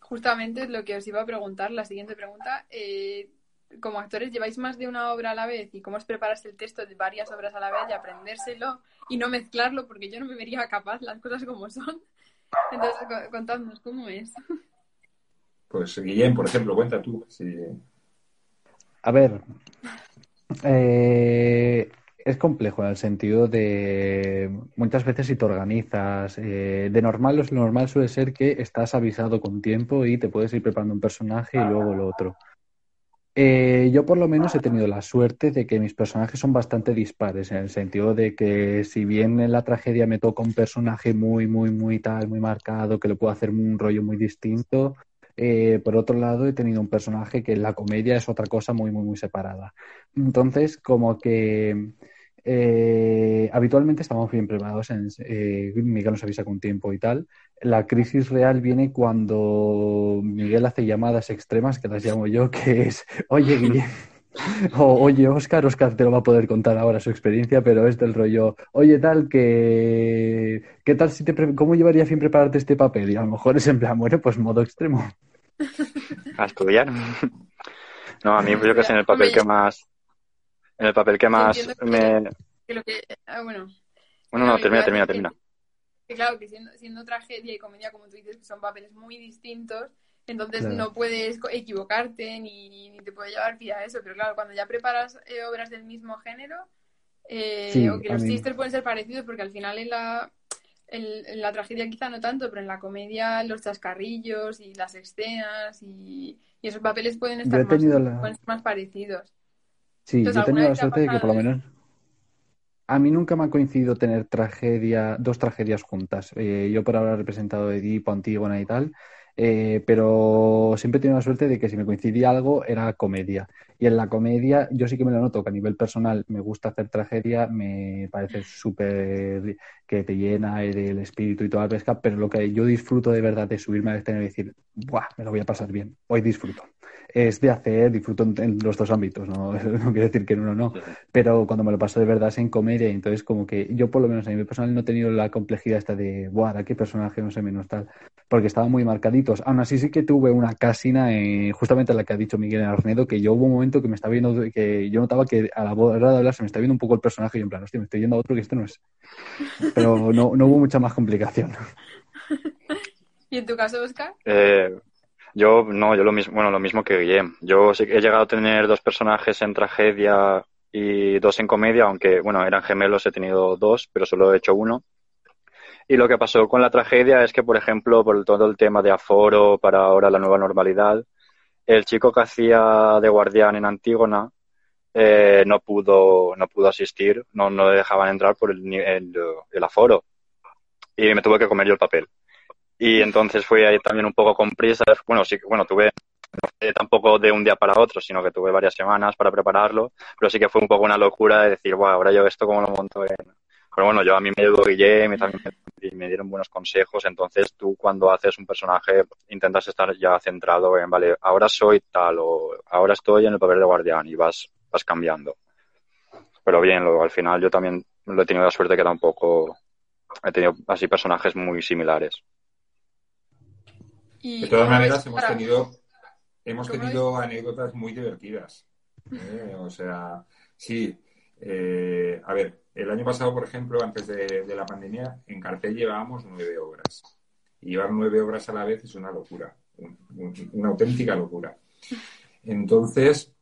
Justamente lo que os iba a preguntar, la siguiente pregunta. Eh, como actores, ¿lleváis más de una obra a la vez? ¿Y cómo es prepararse el texto de varias obras a la vez y aprendérselo y no mezclarlo? Porque yo no me vería capaz las cosas como son. Entonces, contadnos, ¿cómo es? Pues Guillén, por ejemplo, cuenta tú. A ver, eh, es complejo en el sentido de muchas veces si te organizas, eh, de normal lo normal suele ser que estás avisado con tiempo y te puedes ir preparando un personaje y luego lo otro. Eh, yo por lo menos he tenido la suerte de que mis personajes son bastante dispares, en el sentido de que si bien en la tragedia me toca un personaje muy, muy, muy tal, muy marcado, que le puedo hacer un rollo muy distinto, eh, por otro lado, he tenido un personaje que en la comedia es otra cosa muy, muy, muy separada. Entonces, como que eh, habitualmente estamos bien preparados. En, eh, Miguel nos avisa con tiempo y tal. La crisis real viene cuando Miguel hace llamadas extremas, que las llamo yo, que es, oye, [LAUGHS] Guillermo. [LAUGHS] O, oye, Oscar, Oscar te lo va a poder contar ahora su experiencia, pero es del rollo, oye, tal, que, ¿qué tal si te, cómo llevaría fin prepararte este papel? Y a lo mejor es en plan, bueno, pues modo extremo. [LAUGHS] A estudiar. No, a mí yo que sé, en el papel que más, en el papel que más me... Ah, bueno. Bueno, no, termina, termina, termina. Que, claro, que siendo, tragedia y comedia, como tú dices, que son papeles muy distintos, entonces no puedes equivocarte ni, te puede llevar a eso. Pero claro, cuando ya preparas eh, obras del mismo género, eh, o que los chistes pueden ser parecidos, porque al final en la, en, la tragedia quizá no tanto, pero en la comedia los chascarrillos y las escenas y, esos papeles pueden estar más parecidos. Sí, yo he tenido la suerte de que por lo menos a mí nunca me ha coincidido tener tragedia, dos tragedias juntas. Eh, yo por haber representado Edipo, Antígona y tal, eh, pero siempre he tenido la suerte de que si me coincidía algo era comedia. Y en la comedia yo sí que me lo noto, que a nivel personal me gusta hacer tragedia, me parece súper que te llena el espíritu y toda la pesca, pero lo que yo disfruto de verdad es subirme al escenario y decir, ¡buah! Me lo voy a pasar bien, hoy disfruto es de hacer, disfruto en, los dos ámbitos, ¿no? [LAUGHS] no quiere decir que en uno no, pero cuando me lo paso de verdad es en comedia, entonces como que yo por lo menos a nivel personal no he tenido la complejidad esta de, guau, qué personaje, no sé, menos tal, porque estaban muy marcaditos. Aún así sí que tuve una casina, eh, justamente la que ha dicho Miguel Arnedo, que yo hubo un momento que me estaba viendo, que yo notaba que a la hora de hablar se me está viendo un poco el personaje y en plan, hostia, me estoy yendo a otro que este no es. Pero no, no hubo mucha más complicación. [LAUGHS] ¿Y en tu caso, Oscar? Eh, yo, no, yo lo mismo, bueno, lo mismo que Guillem. Yo sí he llegado a tener dos personajes en tragedia y dos en comedia, aunque, bueno, eran gemelos, he tenido dos, pero solo he hecho uno. Y lo que pasó con la tragedia es que, por ejemplo, por todo el tema de aforo para ahora la nueva normalidad, el chico que hacía de guardián en Antígona eh, no pudo no pudo asistir, no, no le dejaban entrar por el, el, el aforo. Y me tuve que comer yo el papel. Y entonces fui ahí también un poco con prisas. Bueno, sí, bueno, tuve no tampoco de un día para otro, sino que tuve varias semanas para prepararlo, pero sí que fue un poco una locura de decir, wow, ahora yo esto cómo lo monto en... Pero bueno, yo a mí me ayudó Guillem y me, dieron buenos consejos, entonces tú cuando haces un personaje intentas estar ya centrado en, vale, ahora soy tal o ahora estoy en el papel de guardián y vas, vas cambiando. Pero bien, luego al final yo también lo he tenido la suerte que tampoco he tenido así personajes muy similares de todas maneras, hemos tenido, hemos tenido anécdotas muy divertidas. ¿eh? O sea, sí. Eh, a ver, el año pasado, por ejemplo, antes de, la pandemia, en cartel llevábamos nueve obras. Y llevar nueve obras a la vez es una locura, una auténtica locura. Entonces,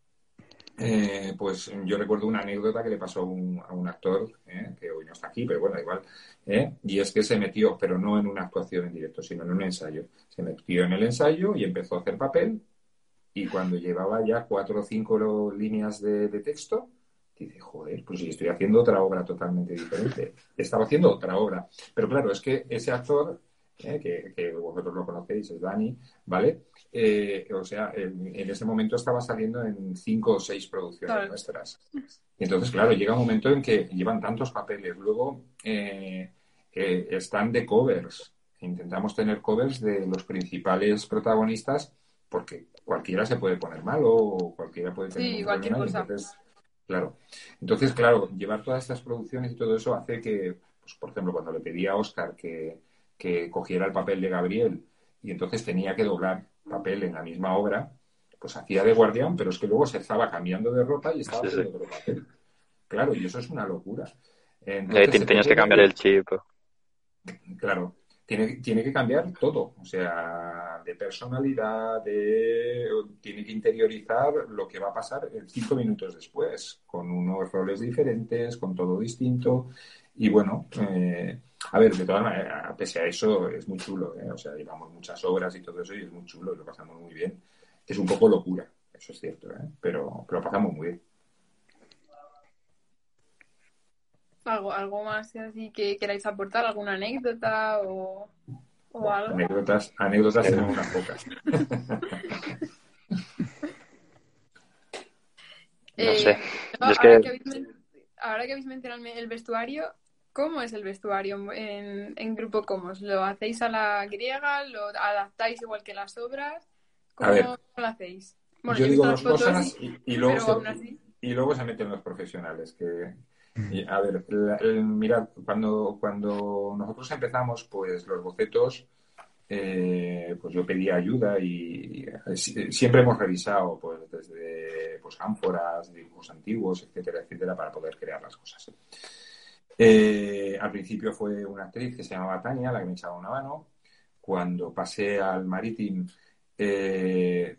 eh, pues yo recuerdo una anécdota que le pasó a un, actor, eh, que hoy no está aquí, pero bueno, igual, eh, y es que se metió, pero no en una actuación en directo, sino en un ensayo. Se metió en el ensayo y empezó a hacer papel, y cuando llevaba ya cuatro o cinco líneas de, de texto, dice, joder, pues si estoy haciendo otra obra totalmente diferente. Estaba haciendo otra obra. Pero claro, es que ese actor que, vosotros lo conocéis, es Dani, ¿vale? Eh, o sea, en, ese momento estaba saliendo en cinco o seis producciones nuestras. Y entonces, claro, llega un momento en que llevan tantos papeles. Luego eh, están de covers. Intentamos tener covers de los principales protagonistas porque cualquiera se puede poner malo o cualquiera puede tener sí, cualquier cosa. Entonces, claro. Entonces, claro, llevar todas estas producciones y todo eso hace que, pues, por ejemplo, cuando le pedí a Oscar que, que cogiera el papel de Gabriel y entonces tenía que doblar papel en la misma obra, pues hacía de guardián, pero es que luego se estaba cambiando de ropa y estaba haciendo otro papel. Claro, y eso es una locura. Entonces, tenías que cambiar el chip. Claro, tiene, tiene que cambiar todo, o sea, de personalidad, de, tiene que interiorizar lo que va a pasar cinco minutos después, con unos roles diferentes, con todo distinto. Y bueno, eh, a ver, de todas maneras, pese a eso, es muy chulo, ¿eh? O sea, llevamos muchas obras y todo eso y es muy chulo y lo pasamos muy bien. Es un poco locura, eso es cierto, ¿eh? Pero, lo pasamos muy bien. ¿Algo, algo más así que queráis aportar? ¿Alguna anécdota o, o algo? Anécdotas, anécdotas tenemos unas pocas. [LAUGHS] no sé. Eh, ahora, que... ahora que habéis mencionado el vestuario, ¿Cómo es el vestuario en, Grupo Comos? ¿Lo hacéis a la griega? ¿Lo adaptáis igual que las obras? ¿Cómo, lo hacéis? yo, digo dos cosas y, luego se, y luego se meten los profesionales. Que, a ver, mirad, cuando, cuando nosotros empezamos, pues los bocetos, eh, pues yo pedía ayuda y, siempre hemos revisado pues desde pues ánforas, dibujos antiguos, etcétera, etcétera, para poder crear las cosas. Eh, al principio fue una actriz que se llamaba Tania, la que me echaba una mano. Cuando pasé al Maritim, eh,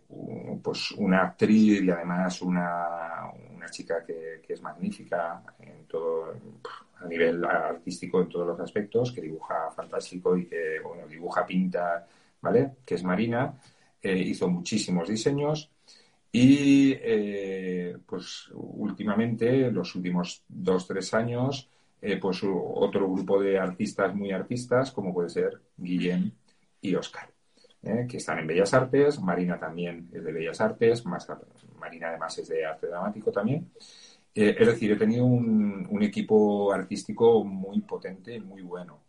pues una actriz y además una, una chica que, es magnífica en todo, a nivel artístico en todos los aspectos, que dibuja fantástico y que, bueno, dibuja, pinta, ¿vale? Que es Marina. Eh, hizo muchísimos diseños. Y pues últimamente, los últimos dos, tres años, eh, pues otro grupo de artistas muy artistas, como puede ser Guillem y Oscar, eh, que están en Bellas Artes. Marina también es de Bellas Artes, Marina además es de arte dramático también. Eh, es decir, he tenido un, equipo artístico muy potente y muy bueno.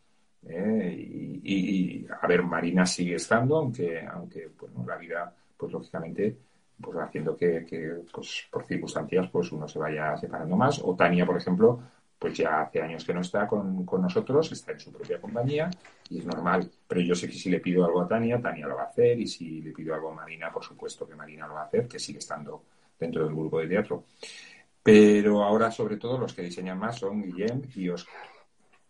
Y, a ver, Marina sigue estando, aunque, aunque bueno, la vida, pues lógicamente, pues haciendo que, que pues, por circunstancias pues uno se vaya separando más. O Tania, por ejemplo, pues ya hace años que no está con, nosotros, está en su propia compañía y es normal. Pero yo sé que si le pido algo a Tania, Tania lo va a hacer y si le pido algo a Marina, por supuesto que Marina lo va a hacer, que sigue estando dentro del grupo de teatro. Pero ahora, sobre todo, los que diseñan más son Guillem y Oscar.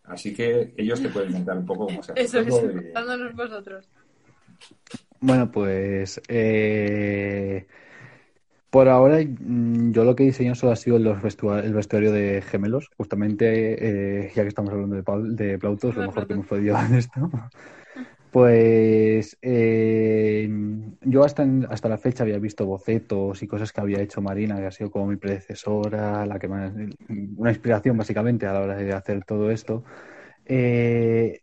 Así que ellos te pueden contar un poco cómo se hace. Eso es, dándonos vosotros. Bueno, pues eh, por ahora, mm, yo lo que he diseñado solo ha sido el vestuario de gemelos. Justamente, eh, ya que estamos hablando de, de Plautos, lo mejor que hemos podido en esto. [LAUGHS] Pues eh, yo hasta, hasta la fecha había visto bocetos y cosas que había hecho Marina, que ha sido como mi predecesora, la que una inspiración básicamente a la hora de hacer todo esto. Eh,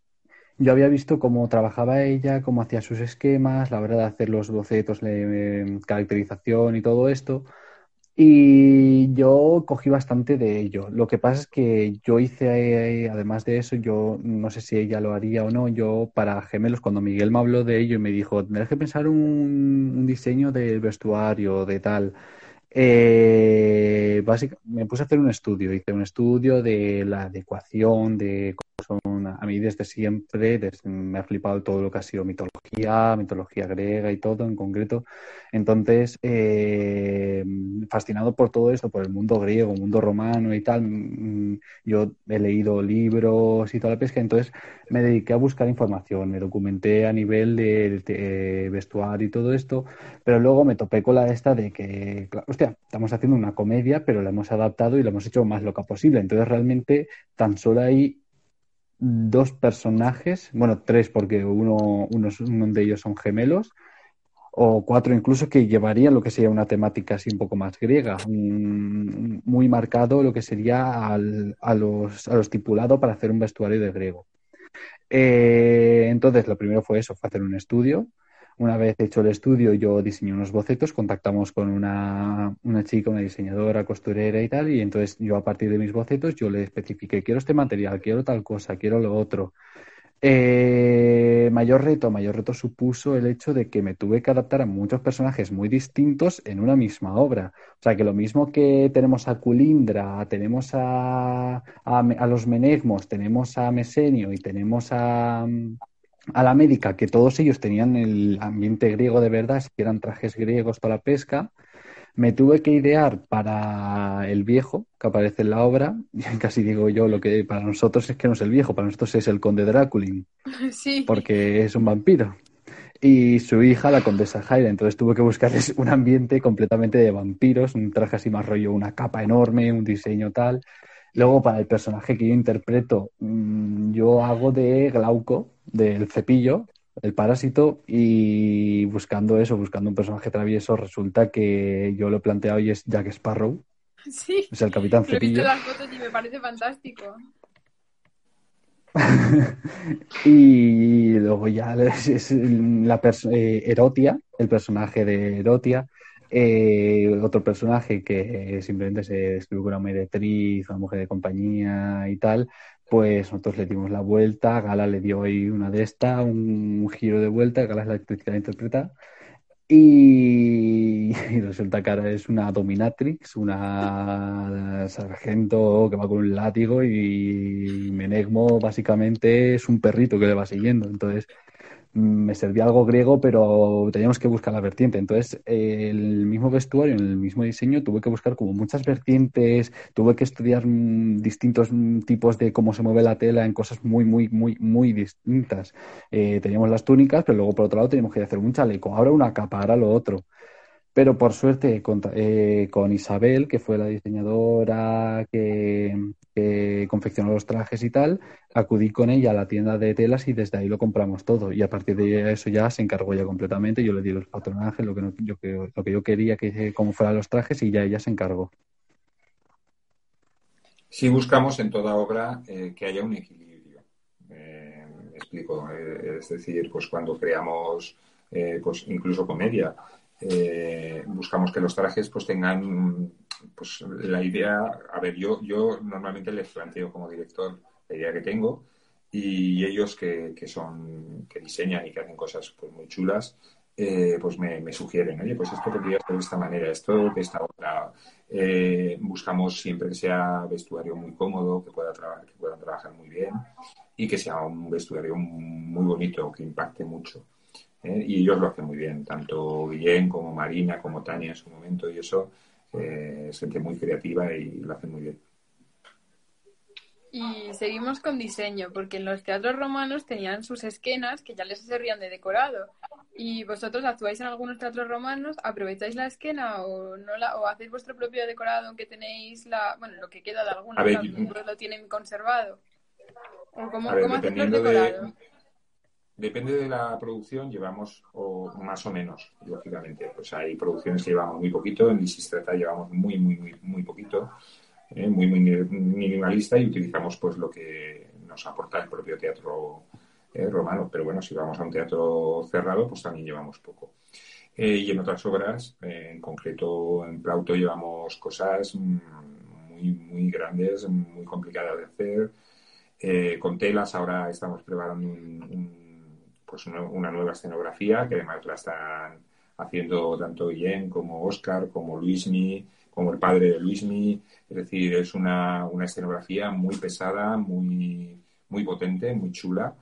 yo había visto cómo trabajaba ella, cómo hacía sus esquemas, la de hacer los bocetos de caracterización y todo esto. Y yo cogí bastante de ello. Lo que pasa es que yo hice, eh, además de eso, yo no sé si ella lo haría o no, yo para gemelos, cuando Miguel me habló de ello y me dijo, tendrás que pensar un, diseño del vestuario, de tal. Eh, básicamente, me puse a hacer un estudio, hice un estudio de la adecuación, de son, a mí desde siempre me ha flipado todo lo que ha sido mitología, mitología griega y todo en concreto. Entonces, eh, fascinado por todo esto, por el mundo griego, mundo romano y tal, mm, yo he leído libros y toda la pesca, entonces me dediqué a buscar información, me documenté a nivel de, vestuario y todo esto, pero luego me topé con la esta de que, hostia, estamos haciendo una comedia, pero la hemos adaptado y la hemos hecho más loca posible. Entonces, realmente, tan solo hay dos personajes, bueno, tres porque uno, uno, de ellos son gemelos, o cuatro incluso que llevarían lo que sería una temática así un poco más griega, muy marcado lo que sería al, a, los, a lo estipulado para hacer un vestuario de griego. Eh, entonces, lo primero fue eso, fue hacer un estudio, una vez hecho el estudio, yo diseñé unos bocetos, contactamos con una, una, chica, una diseñadora, costurera y tal, y entonces yo a partir de mis bocetos yo le especifiqué, quiero este material, quiero tal cosa, quiero lo otro. Eh, mayor reto, mayor reto supuso el hecho de que me tuve que adaptar a muchos personajes muy distintos en una misma obra. O sea, que lo mismo que tenemos a Culindra, tenemos a, a, a los Menegmos, tenemos a Mesenio y tenemos a, a la médica que todos ellos tenían el ambiente griego de verdad, si eran trajes griegos para la pesca, me tuve que idear para el viejo que aparece en la obra, [LAUGHS] y casi digo yo lo que para nosotros es que no es el viejo, para nosotros es el conde Dráculin, [LAUGHS] sí. porque es un vampiro. Y su hija, la condesa Jaira. Entonces tuve que buscarles un ambiente completamente de vampiros, un traje así más rollo, una capa enorme, un diseño tal. Luego, para el personaje que yo interpreto, mm, yo hago de Glauco, del cepillo, el parásito, y buscando eso, buscando un personaje travieso, resulta que yo lo he planteado y es Jack Sparrow. [LAUGHS] Sí. Es el capitán Lo he visto cepillo. las fotos y me parece fantástico. [LAUGHS] y luego ya es, es la eh, Erotia, el personaje de Erotia. Eh, otro personaje que simplemente se describe como una meretriz, una mujer de compañía y tal, pues nosotros le dimos la vuelta, Gala le dio ahí una de esta, un giro de vuelta, Gala es la actriz que la interpreta, y, [LAUGHS] y resulta que ahora es una dominatrix, una sargento que va con un látigo y Menegmo básicamente es un perrito que le va siguiendo. Entonces me servía algo griego, pero teníamos que buscar la vertiente. Entonces, el mismo vestuario, en el mismo diseño, tuve que buscar como muchas vertientes, tuve que estudiar mm, distintos mm, tipos de cómo se mueve la tela en cosas muy, muy, muy, muy distintas. Eh, teníamos las túnicas, pero luego por otro lado teníamos que hacer un chaleco, ahora una capa, ahora lo otro. Pero por suerte, con, eh, con Isabel, que fue la diseñadora que, confeccionó los trajes y tal, acudí con ella a la tienda de telas y desde ahí lo compramos todo. Y a partir de eso ya se encargó ella completamente. Yo le di los patronajes, lo que, no- yo, lo que yo quería que cómo fueran los trajes y ya ella se encargó. Sí buscamos en toda obra eh, que haya un equilibrio. Eh, explico. Eh, es decir, pues cuando creamos eh, pues incluso comedia, eh, buscamos que los trajes pues tengan pues la idea, a ver, yo, yo normalmente les planteo como director la idea que tengo y ellos que, que son, que diseñan y que hacen cosas pues muy chulas, eh, pues me, me sugieren, oye, pues esto podría ser de esta manera, esto de esta otra. Eh, buscamos siempre que sea vestuario muy cómodo, que pueda trabajar, que puedan trabajar muy bien y que sea un vestuario muy bonito, que impacte mucho. ¿Eh? Y ellos lo hacen muy bien, tanto Guillén como Marina, como Tania en su momento, y eso eh, es gente muy creativa y lo hacen muy bien. Y seguimos con diseño, porque en los teatros romanos tenían sus esquenas que ya les servían de decorado. Y vosotros actuáis en algunos teatros romanos, aprovecháis la esquena o no la, o hacéis vuestro propio decorado aunque tenéis la, bueno, lo que queda de algunos, A ver, lo tienen conservado. ¿O cómo, ver, cómo hacéis los de, decorados? Depende de la producción, llevamos o más o menos, lógicamente. Pues hay producciones que llevamos muy poquito, en Lisistrata llevamos muy, muy, muy, muy poquito, eh, muy, muy minimalista y utilizamos pues lo que nos aporta el propio teatro eh, romano. Pero bueno, si vamos a un teatro cerrado, pues también llevamos poco. Eh, y en otras obras, en concreto en Plauto, llevamos cosas mm, muy, muy grandes, muy complicadas de hacer. Con telas ahora estamos preparando un, pues una, nueva escenografía que además la están haciendo tanto Guillén como Oscar, como Luismi, como el padre de Luismi. Es decir, es una, una escenografía muy pesada, muy, muy potente, muy chula,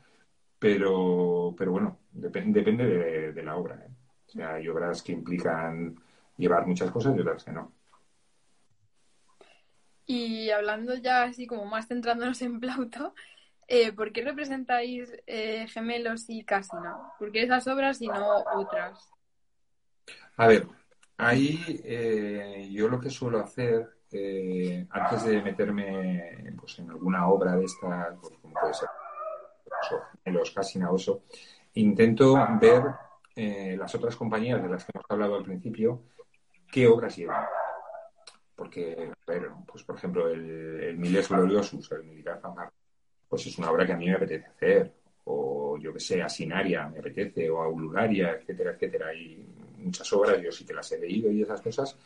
pero, pero bueno, depende de, la obra. ¿eh? O sea, hay obras que implican llevar muchas cosas y otras que no. Y hablando ya así como más centrándonos en Plauto, eh, ¿por qué representáis eh, gemelos y casi no? ¿Por qué esas obras y no otras? A ver, ahí eh, yo lo que suelo hacer antes de meterme pues, en alguna obra de estas, pues, como puede ser gemelos, casi oso, intento ver las otras compañías de las que hemos hablado al principio, qué obras llevan porque, pues por ejemplo, el, el Miles Gloriosus, el Militar pues es una obra que a mí me apetece hacer, o yo que sé, Asinaria me apetece, o Aulularia, etcétera, etcétera. Hay muchas obras, yo sí que las he leído y esas cosas,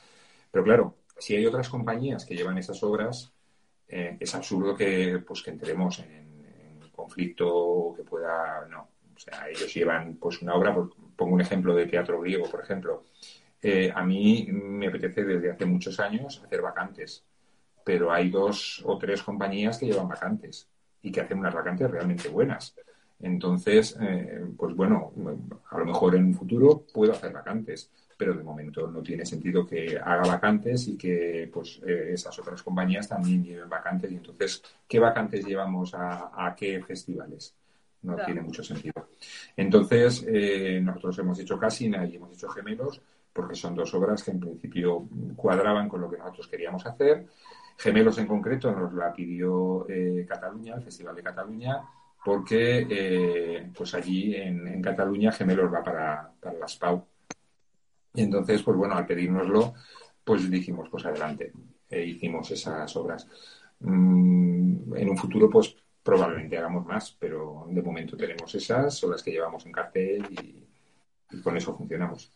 pero claro, si hay otras compañías que llevan esas obras, eh, es absurdo que, pues, que entremos en, conflicto que pueda, no. O sea, ellos llevan pues una obra, pongo un ejemplo de teatro griego, por ejemplo. Eh, a mí me apetece desde hace muchos años hacer vacantes, pero hay dos o tres compañías que llevan vacantes y que hacen unas vacantes realmente buenas. Entonces, eh, pues bueno, a lo mejor en un futuro puedo hacer vacantes, pero de momento no tiene sentido que haga vacantes y que pues eh, esas otras compañías también lleven vacantes. Y entonces, ¿qué vacantes llevamos a, qué festivales? No tiene mucho sentido. Entonces, eh, nosotros hemos hecho Casina y hemos hecho Gemelos, porque son dos obras que en principio cuadraban con lo que nosotros queríamos hacer Gemelos en concreto nos la pidió eh, Cataluña, el Festival de Cataluña, porque eh, pues allí en, Cataluña Gemelos va para, las PAU. Y entonces, pues bueno, al pedírnoslo, pues dijimos, pues adelante, e hicimos esas obras. Mm, en un futuro, pues probablemente hagamos más, pero de momento tenemos esas, son las que llevamos en cartel y con eso funcionamos.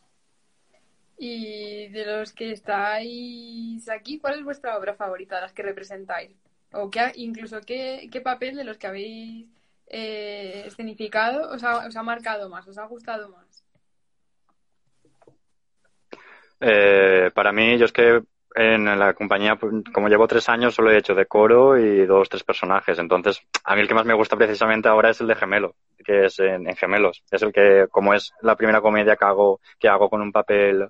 Y de los que estáis aquí, ¿cuál es vuestra obra favorita, las que representáis? O incluso qué, qué papel de los que habéis eh, escenificado os ha, marcado más, os ha gustado más? Eh, para mí, yo es que en la compañía, como llevo tres años, solo he hecho de coro y dos, tres personajes. Entonces, a mí el que más me gusta precisamente ahora es el de Gemelo, que es en, Gemelos. Es el que, como es la primera comedia que hago, que hago con un papel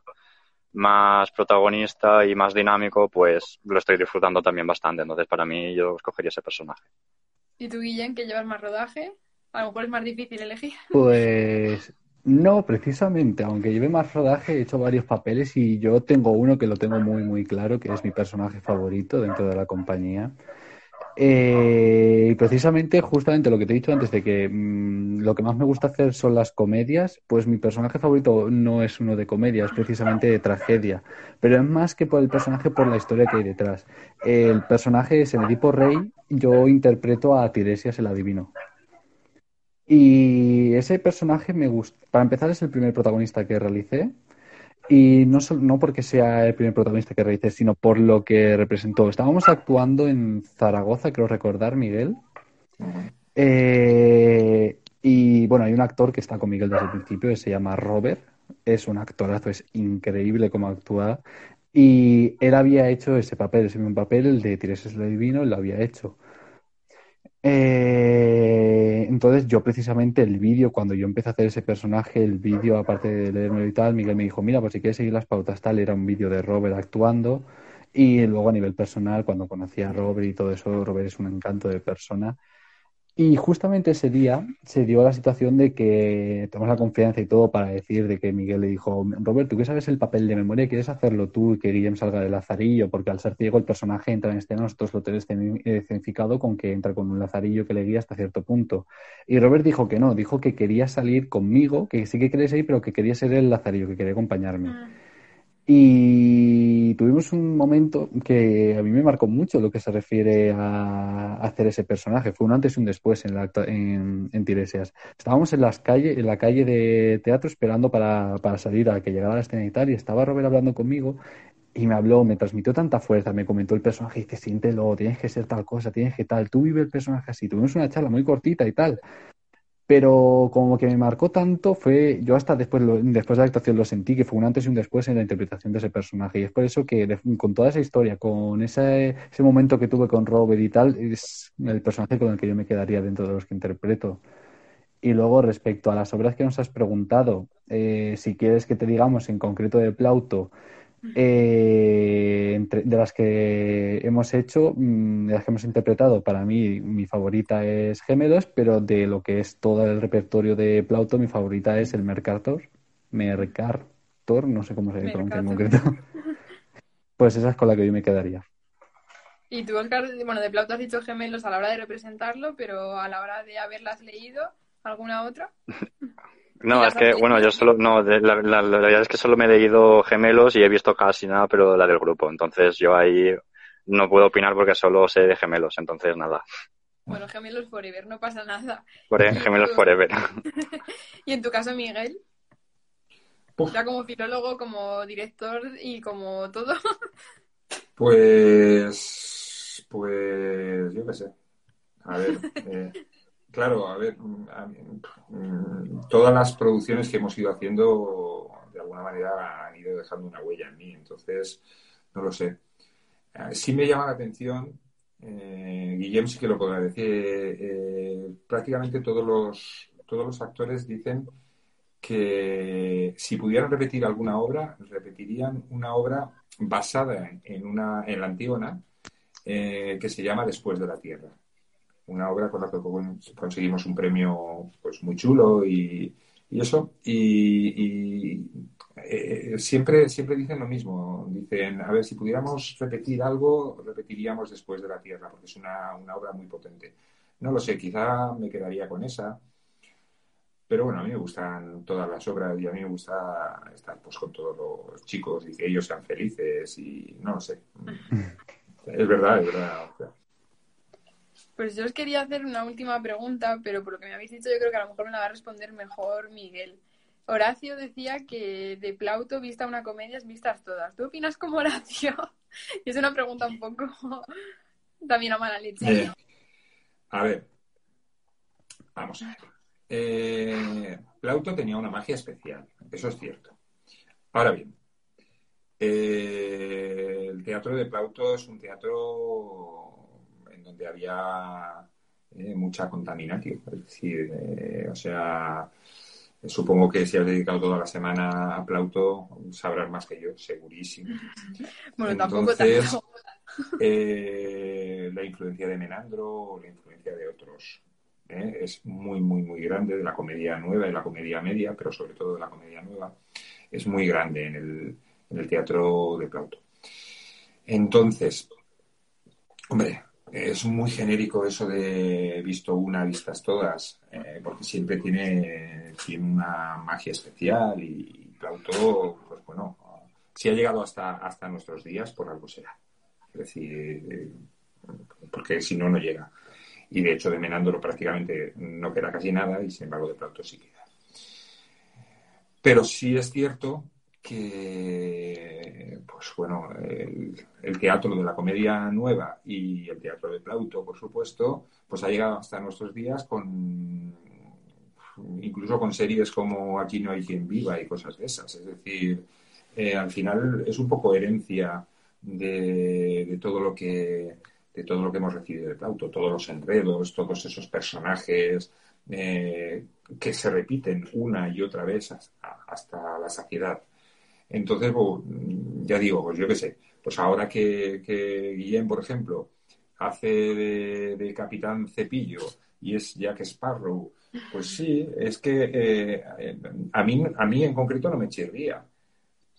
más protagonista y más dinámico, pues lo estoy disfrutando también bastante. Entonces, para mí, yo escogería ese personaje. ¿Y tú, Guillén, que llevas más rodaje? A lo mejor es más difícil elegir. [LAUGHS] Pues no, precisamente, aunque lleve más rodaje, he hecho varios papeles y yo tengo uno que lo tengo muy, muy claro, que es mi personaje favorito dentro de la compañía. Eh, precisamente, justamente lo que te he dicho antes de que mm, lo que más me gusta hacer son las comedias, pues mi personaje favorito no es uno de comedia, es precisamente de tragedia, pero es más que por el personaje, por la historia que hay detrás. El personaje es el Edipo Rey, yo interpreto a Tiresias el Adivino. Y ese personaje me gusta. Para empezar, es el primer protagonista que realicé. Y no, no porque sea el primer protagonista que realicé, sino por lo que representó. Estábamos actuando en Zaragoza, creo recordar, Miguel. Eh, y bueno, hay un actor que está con Miguel desde el principio, que se llama Robert. Es un actorazo, es increíble cómo actúa. Y él había hecho ese papel, ese mismo papel, el de Tiresias el Divino, él lo había hecho. Eh, entonces yo precisamente el vídeo, cuando yo empecé a hacer ese personaje, el vídeo, aparte de leerme y tal, Miguel me dijo, mira, pues si quieres seguir las pautas tal, era un vídeo de Robert actuando. Y luego a nivel personal, cuando conocí a Robert y todo eso, Robert es un encanto de persona. Y justamente ese día se dio la situación de que tenemos la confianza y todo para decir de que Miguel le dijo, Robert, tú que sabes el papel de memoria, ¿quieres hacerlo tú y que Guillem salga de lazarillo? Porque al ser ciego el personaje entra en escena, nosotros lo tenemos escenificado con que entra con un lazarillo que le guía hasta cierto punto. Y Robert dijo que no, dijo que quería salir conmigo, que sí que quería salir, pero que quería ser el lazarillo, que quería acompañarme. Ah. Y tuvimos un momento que a mí me marcó mucho lo que se refiere a hacer ese personaje. Fue un antes y un después en, la, en, en Tiresias. Estábamos en, las calles, en la calle de teatro esperando para, para salir a que llegara la escena y tal. Y estaba Robert hablando conmigo y me habló, me transmitió tanta fuerza, me comentó el personaje dice, siéntelo, tienes que ser tal cosa, tienes que tal. Tú vive el personaje así. Tuvimos una charla muy cortita y tal. Pero como que me marcó tanto fue, yo hasta después, después de la actuación lo sentí, que fue un antes y un después en la interpretación de ese personaje. Y es por eso que con toda esa historia, con ese, ese momento que tuve con Robert y tal, es el personaje con el que yo me quedaría dentro de los que interpreto. Y luego, respecto a las obras que nos has preguntado, eh, si quieres que te digamos en concreto de Plauto, eh, de las que hemos hecho, mm, de las que hemos interpretado, para mí mi favorita es Gemelos, pero de lo que es todo el repertorio de Plauto, mi favorita es el Mercator. Mercator, no sé cómo se pronuncia en concreto. [LAUGHS] Pues esa es con la que yo me quedaría. Y tú, Oscar, bueno, de Plauto has dicho gemelos a la hora de representarlo, pero a la hora de haberlas leído, ¿alguna otra? [LAUGHS] No, es que, bueno, yo solo, no, la, la, verdad es que solo me he leído Gemelos y he visto casi nada, pero la del grupo. Entonces yo ahí no puedo opinar porque solo sé de Gemelos, entonces nada. Bueno, Gemelos Forever, no pasa nada. gemelos [LAUGHS] Forever. [LAUGHS] ¿Y en tu caso, Miguel? Ya como filólogo, como director y como todo. [LAUGHS] pues, pues, yo qué sé. A ver, eh, Claro, a ver, mm, mm, todas las producciones que hemos ido haciendo de alguna manera han ido dejando una huella en mí, entonces no lo sé. Eh, sí me llama la atención, eh, Guillem sí que lo podrá decir, eh, prácticamente todos los, todos los actores dicen que si pudieran repetir alguna obra, repetirían una obra basada en, una, en la Antígona que se llama Después de la Tierra una obra con la que conseguimos un premio pues muy chulo y, eso. Y, eh, siempre, siempre dicen lo mismo. Dicen, a ver, si pudiéramos repetir algo, repetiríamos después de la Tierra, porque es una, obra muy potente. No lo sé, quizá me quedaría con esa. Pero bueno, a mí me gustan todas las obras y a mí me gusta estar pues con todos los chicos y que ellos sean felices y no lo sé. [LAUGHS] Es verdad, es verdad. Pues yo os quería hacer una última pregunta, pero por lo que me habéis dicho, yo creo que a lo mejor me la va a responder mejor Miguel. Horacio decía que de Plauto vista una comedia es vistas todas. ¿Tú opinas como Horacio? [LAUGHS] y es una pregunta un poco [LAUGHS] también a mala leche. Eh, a ver, vamos a ver. Eh, Plauto tenía una magia especial, eso es cierto. Ahora bien, eh, el teatro de Plauto es un teatro donde había eh, mucha contaminación. Es decir, eh, o sea, supongo que si has dedicado toda la semana a Plauto, sabrás más que yo, segurísimo. [LAUGHS] Bueno, Entonces, tampoco eh, la influencia de Menandro, la influencia de otros, es muy, muy, muy grande, de la comedia nueva y la comedia media, pero sobre todo de la comedia nueva, es muy grande en el, en el teatro de Plauto. Entonces, hombre, es muy genérico eso de visto una, vistas todas, eh, porque siempre tiene, tiene una magia especial y Plauto, pues bueno, si ha llegado hasta, hasta nuestros días, por algo será. Es decir, eh, porque si no, no llega. Y de hecho, de Menándolo prácticamente no queda casi nada y sin embargo de Plauto sí queda. Pero sí es cierto que, pues bueno, el, teatro de la comedia nueva y el teatro de Plauto, por supuesto, pues ha llegado hasta nuestros días con incluso con series como Aquí no hay quien viva y cosas de esas. Es decir, eh, al final es un poco herencia de, todo lo que de todo lo que hemos recibido de Plauto, todos los enredos, todos esos personajes eh, que se repiten una y otra vez hasta la saciedad. Entonces, pues, ya digo, pues yo qué sé, pues ahora que, que Guillem, por ejemplo, hace de, capitán Cepillo y es Jack Sparrow, pues sí, es que eh, a, mí, a mí en concreto no me chirría.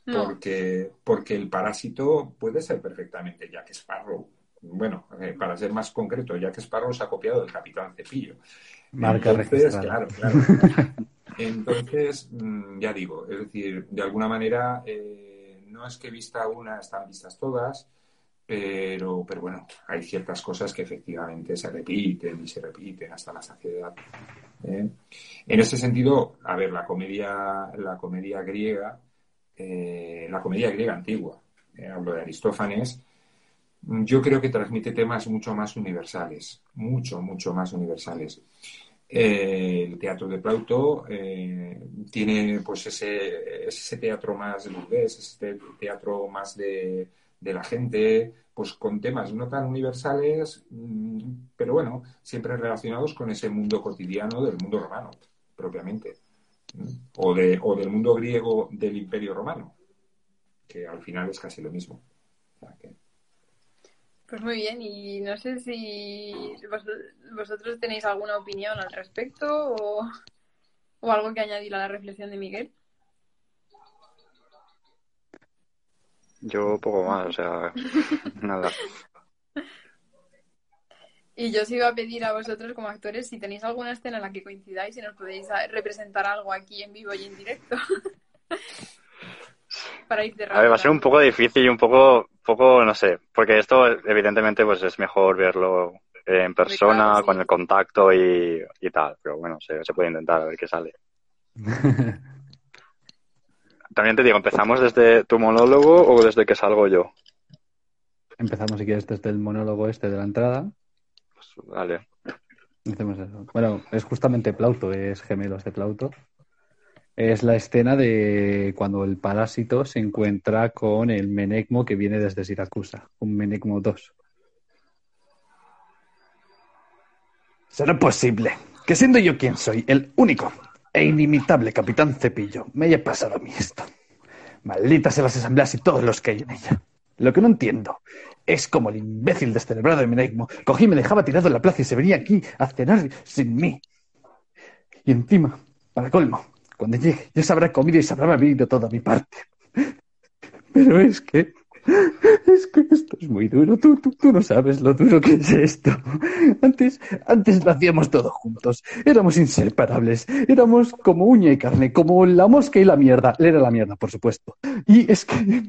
Porque, porque el parásito puede ser perfectamente Jack Sparrow. Bueno, eh, para ser más concreto, Jack Sparrow se ha copiado del Capitán Cepillo. Marca Entonces, claro, claro. Entonces, mm, ya digo, es decir, de alguna manera, eh, no es que vista una, están vistas todas, pero, pero bueno, hay ciertas cosas que efectivamente se repiten y se repiten hasta la saciedad. ¿eh? En ese sentido, a ver, la comedia, la comedia griega, eh, la comedia griega antigua, hablo de Aristófanes, yo creo que transmite temas mucho más universales, mucho, mucho más universales. Eh, el teatro de Plauto eh, tiene pues ese, ese teatro más burgués, ese teatro más de, de la gente, pues con temas no tan universales, mm, pero bueno, siempre relacionados con ese mundo cotidiano del mundo romano, propiamente. O, de, o del mundo griego del Imperio Romano, que al final es casi lo mismo. Pues muy bien, y no sé si vosotros tenéis alguna opinión al respecto o, o algo que añadir a la reflexión de Miguel. Yo poco más, o sea, [LAUGHS] nada. Y yo os iba a pedir a vosotros como actores si tenéis alguna escena en la que coincidáis y nos podéis representar algo aquí en vivo y en directo. [LAUGHS] Para ir A ver, va a ser un poco difícil y un poco, poco, no sé, porque esto evidentemente pues es mejor verlo en persona, con el contacto y, y, tal, pero bueno, se, se puede intentar a ver qué sale. [LAUGHS] También te digo, ¿empezamos desde tu monólogo o desde que salgo yo? Empezamos, si quieres, desde el monólogo este de la entrada. Pues, vale. Bueno, es justamente Plauto, es Gemelos de Plauto. Es la escena de cuando el parásito se encuentra con el Menecmo que viene desde Siracusa, un Menecmo 2. Será posible que siendo yo quien soy, el único e inimitable capitán Cepillo, me haya pasado a mí esto. Malditas en las asambleas y todos los que hay en ella. Lo que no entiendo es como el imbécil descelebrado de Menecmo cogí y me dejaba tirado en la plaza y se venía aquí a cenar sin mí. Y encima, para colmo, cuando llegue ya se habrá comido y se habrá bebido toda mi parte. Pero es que es que esto es muy duro. Tú, tú, tú, no sabes lo duro que es esto. Antes, antes lo hacíamos todos juntos. Éramos inseparables. Éramos como uña y carne, como la mosca y la mierda. Era la mierda, por supuesto. Y es que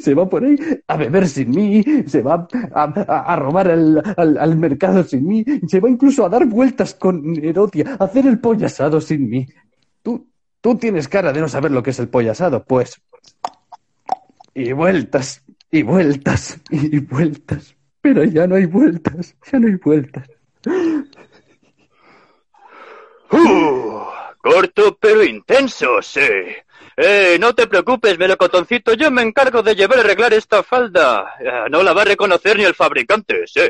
se va por ahí a beber sin mí, se va a, robar al, al, mercado sin mí, se va incluso a dar vueltas con Erotia, a hacer el pollo asado sin mí. Tú, tú tienes cara de no saber lo que es el pollo asado, pues y vueltas, y vueltas, y vueltas. Pero ya no hay vueltas, ya no hay vueltas. Uh, corto pero intenso, sí. Eh, no te preocupes, melocotoncito, yo me encargo de llevar a arreglar esta falda. Eh, no la va a reconocer ni el fabricante, sí.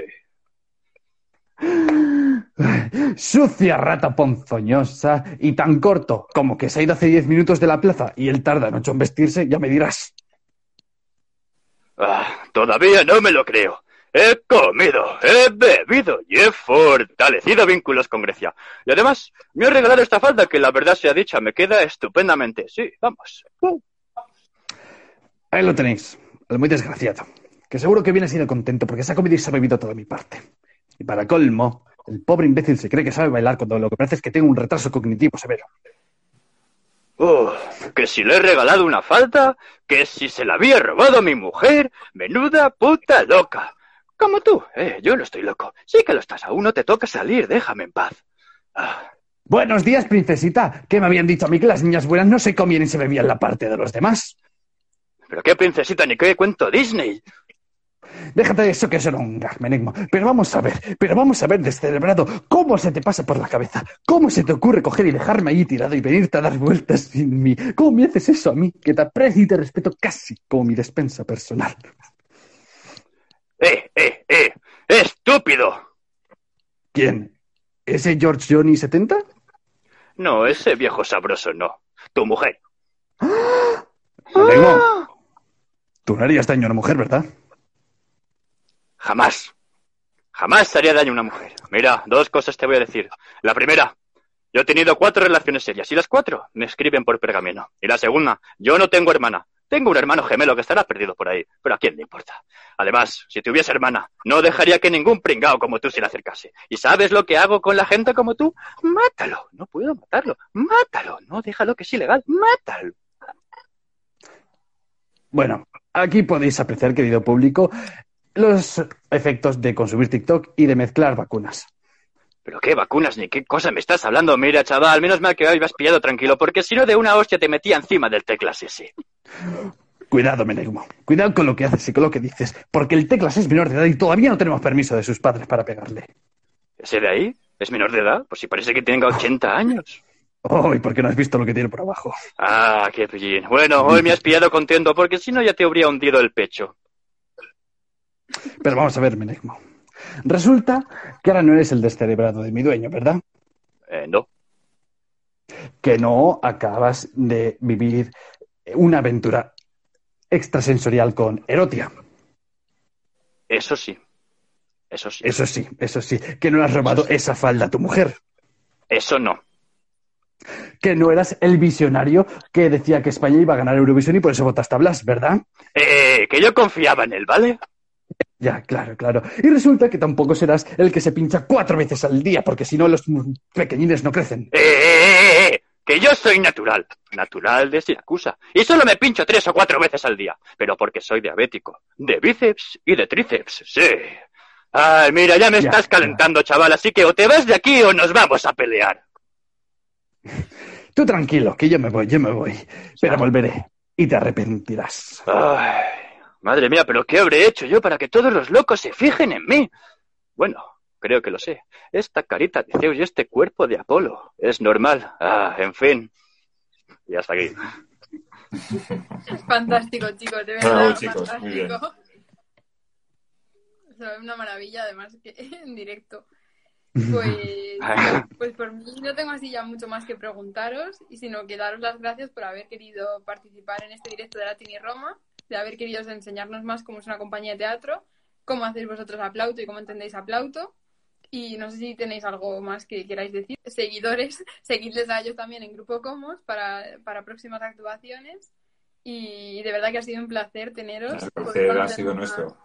Sucia rata ponzoñosa y tan corto como que se ha ido hace diez minutos de la plaza y él tarda en ocho en vestirse, ya me dirás. Ah, todavía no me lo creo. He comido, he bebido y he fortalecido vínculos con Grecia. Y además, me he regalado esta falda que la verdad sea dicha, me queda estupendamente. Sí, vamos. Uh. Ahí lo tenéis, el muy desgraciado, que seguro que viene sido contento porque se ha comido y se ha bebido toda mi parte. Y para colmo, el pobre imbécil se cree que sabe bailar cuando lo que parece es que tiene un retraso cognitivo severo. Oh, que si le he regalado una falta, que si se la había robado a mi mujer, menuda puta loca. Como tú, eh, yo no estoy loco. Sí que lo estás, aún no te toca salir, déjame en paz. Ah. Buenos días, princesita. ¿Qué me habían dicho a mí que las niñas buenas no se comían y se bebían la parte de los demás? ¿Pero qué princesita ni qué cuento Disney? Déjate de eso que es un gag, Menegmo. Pero vamos a ver, pero vamos a ver, descerebrado, ¿cómo se te pasa por la cabeza? ¿Cómo se te ocurre coger y dejarme ahí tirado y venirte a dar vueltas sin mí? ¿Cómo me haces eso a mí, que te aprecio y te respeto casi como mi despensa personal? ¡Eh, eh, eh! ¡Estúpido! ¿Quién? ¿Ese George Johnny 70? No, ese viejo sabroso no. Tu mujer. ¡Ah! Tú no harías daño a una mujer, ¿verdad? Jamás. Jamás haría daño a una mujer. Mira, dos cosas te voy a decir. La primera, yo he tenido cuatro relaciones serias y las cuatro me escriben por pergamino. Y la segunda, yo no tengo hermana. Tengo un hermano gemelo que estará perdido por ahí, pero ¿a quién le importa? Además, si tuviese hermana, no dejaría que ningún pringao como tú se le acercase. ¿Y sabes lo que hago con la gente como tú? Mátalo. No puedo matarlo. Mátalo. No, déjalo que es ilegal. Mátalo. Bueno, aquí podéis apreciar, querido público, los efectos de consumir TikTok y de mezclar vacunas. ¿Pero qué vacunas ni qué cosa me estás hablando? Mira, chaval, al menos me que habías pillado tranquilo, porque si no de una hostia te metía encima del teclas ese. Cuidado, Menegmo. Cuidado con lo que haces y con lo que dices, porque el teclas es menor de edad y todavía no tenemos permiso de sus padres para pegarle. ¿Ese de ahí? ¿Es menor de edad? Pues si parece que tenga 80 años. Oh, ¿y por qué no has visto lo que tiene por abajo? Ah, qué pillín. Bueno, hoy me has pillado contento porque si no ya te habría hundido el pecho. Pero vamos a ver, Menegmo. Resulta que ahora no eres el descerebrado de mi dueño, ¿verdad? Eh, no. Que no acabas de vivir una aventura extrasensorial con Erotia. Eso sí. Eso sí. Eso sí, eso sí. Que no le has robado esa falda a tu mujer. Eso no. Que no eras el visionario que decía que España iba a ganar Eurovisión y por eso votaste a Blas, ¿verdad? Eh, que yo confiaba en él, ¿vale? Ya, claro, claro. Y resulta que tampoco serás el que se pincha cuatro veces al día, porque si no los pequeñines no crecen. ¡Eh, eh, eh! Que yo soy natural. Natural de Siracusa. Y solo me pincho tres o cuatro veces al día. Pero porque soy diabético. De bíceps y de tríceps, sí. Ay, mira, ya me Ya, estás ya. calentando, chaval. Así que o te vas de aquí o nos vamos a pelear. Tú tranquilo, que yo me voy, yo me voy. Pero volveré y te arrepentirás. Ay, madre mía, pero ¿qué habré hecho yo para que todos los locos se fijen en mí? Bueno, creo que lo sé. Esta carita de Zeus y este cuerpo de Apolo. Es normal. Ah, en fin. Y hasta aquí. Fantástico, chicos, de Bravo, verdad. chicos, muy bien. fantástico. O sea, una maravilla, además, que [LAUGHS] en directo. Pues, pues por mí no tengo así ya mucho más que preguntaros, y sino que daros las gracias por haber querido participar en este directo de Latin y Roma, de haber querido enseñarnos más cómo es una compañía de teatro, cómo hacéis vosotros aplauto y cómo entendéis aplauto. Y no sé si tenéis algo más que queráis decir. Seguidores, [LAUGHS] seguidles a ellos también en Grupo Comos para, para próximas actuaciones. Y de verdad que ha sido un placer teneros. El poder placer ha conocer sido más- nuestro.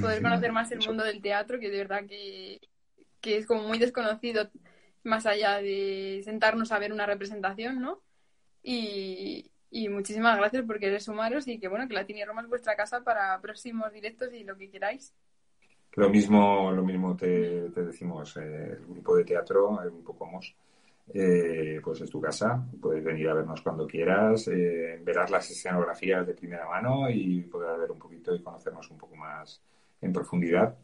Poder conocer más el mundo del teatro, que de verdad que, que es como muy desconocido, más allá de sentarnos a ver una representación, ¿no? Y, y muchísimas gracias por querer sumaros y que bueno, que Latin y Roma es vuestra casa para próximos directos y lo que queráis. Lo mismo, lo mismo te, te decimos, eh, el grupo de teatro, el grupo Comos, eh, pues es tu casa, puedes venir a vernos cuando quieras, eh, verás las escenografías de primera mano y podrás ver un poquito y conocernos un poco más en profundidad.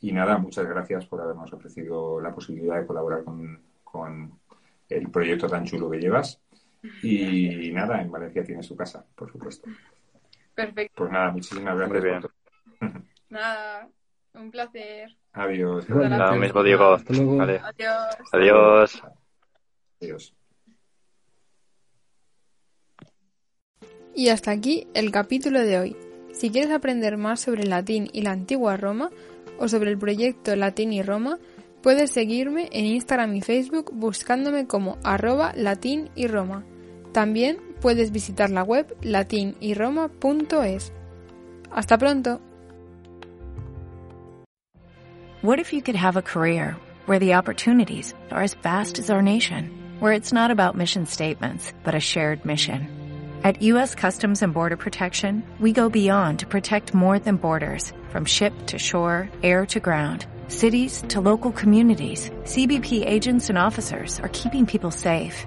Y nada, muchas gracias por habernos ofrecido la posibilidad de colaborar con, con el proyecto tan chulo que llevas. Y nada, en Valencia tienes tu casa, por supuesto. Perfecto. Pues nada, muchísimas gracias. Muy bien. por todo. [LAUGHS] Nada, un placer. Adiós. Lo mismo digo. Hasta luego. Vale. Adiós. Adiós. Adiós. Y hasta aquí el capítulo de hoy. Si quieres aprender más sobre el latín y la antigua Roma o sobre el proyecto Latín y Roma, puedes seguirme en Instagram y Facebook buscándome como arroba latín y Roma. También puedes visitar la web latinyroma.es. Hasta pronto. What if you could have a career where the opportunities are as vast as our nation, where it's not about mission statements, but a shared mission? At U.S. Customs and Border Protection, we go beyond to protect more than borders, from ship to shore, air to ground, cities to local communities. CBP agents and officers are keeping people safe.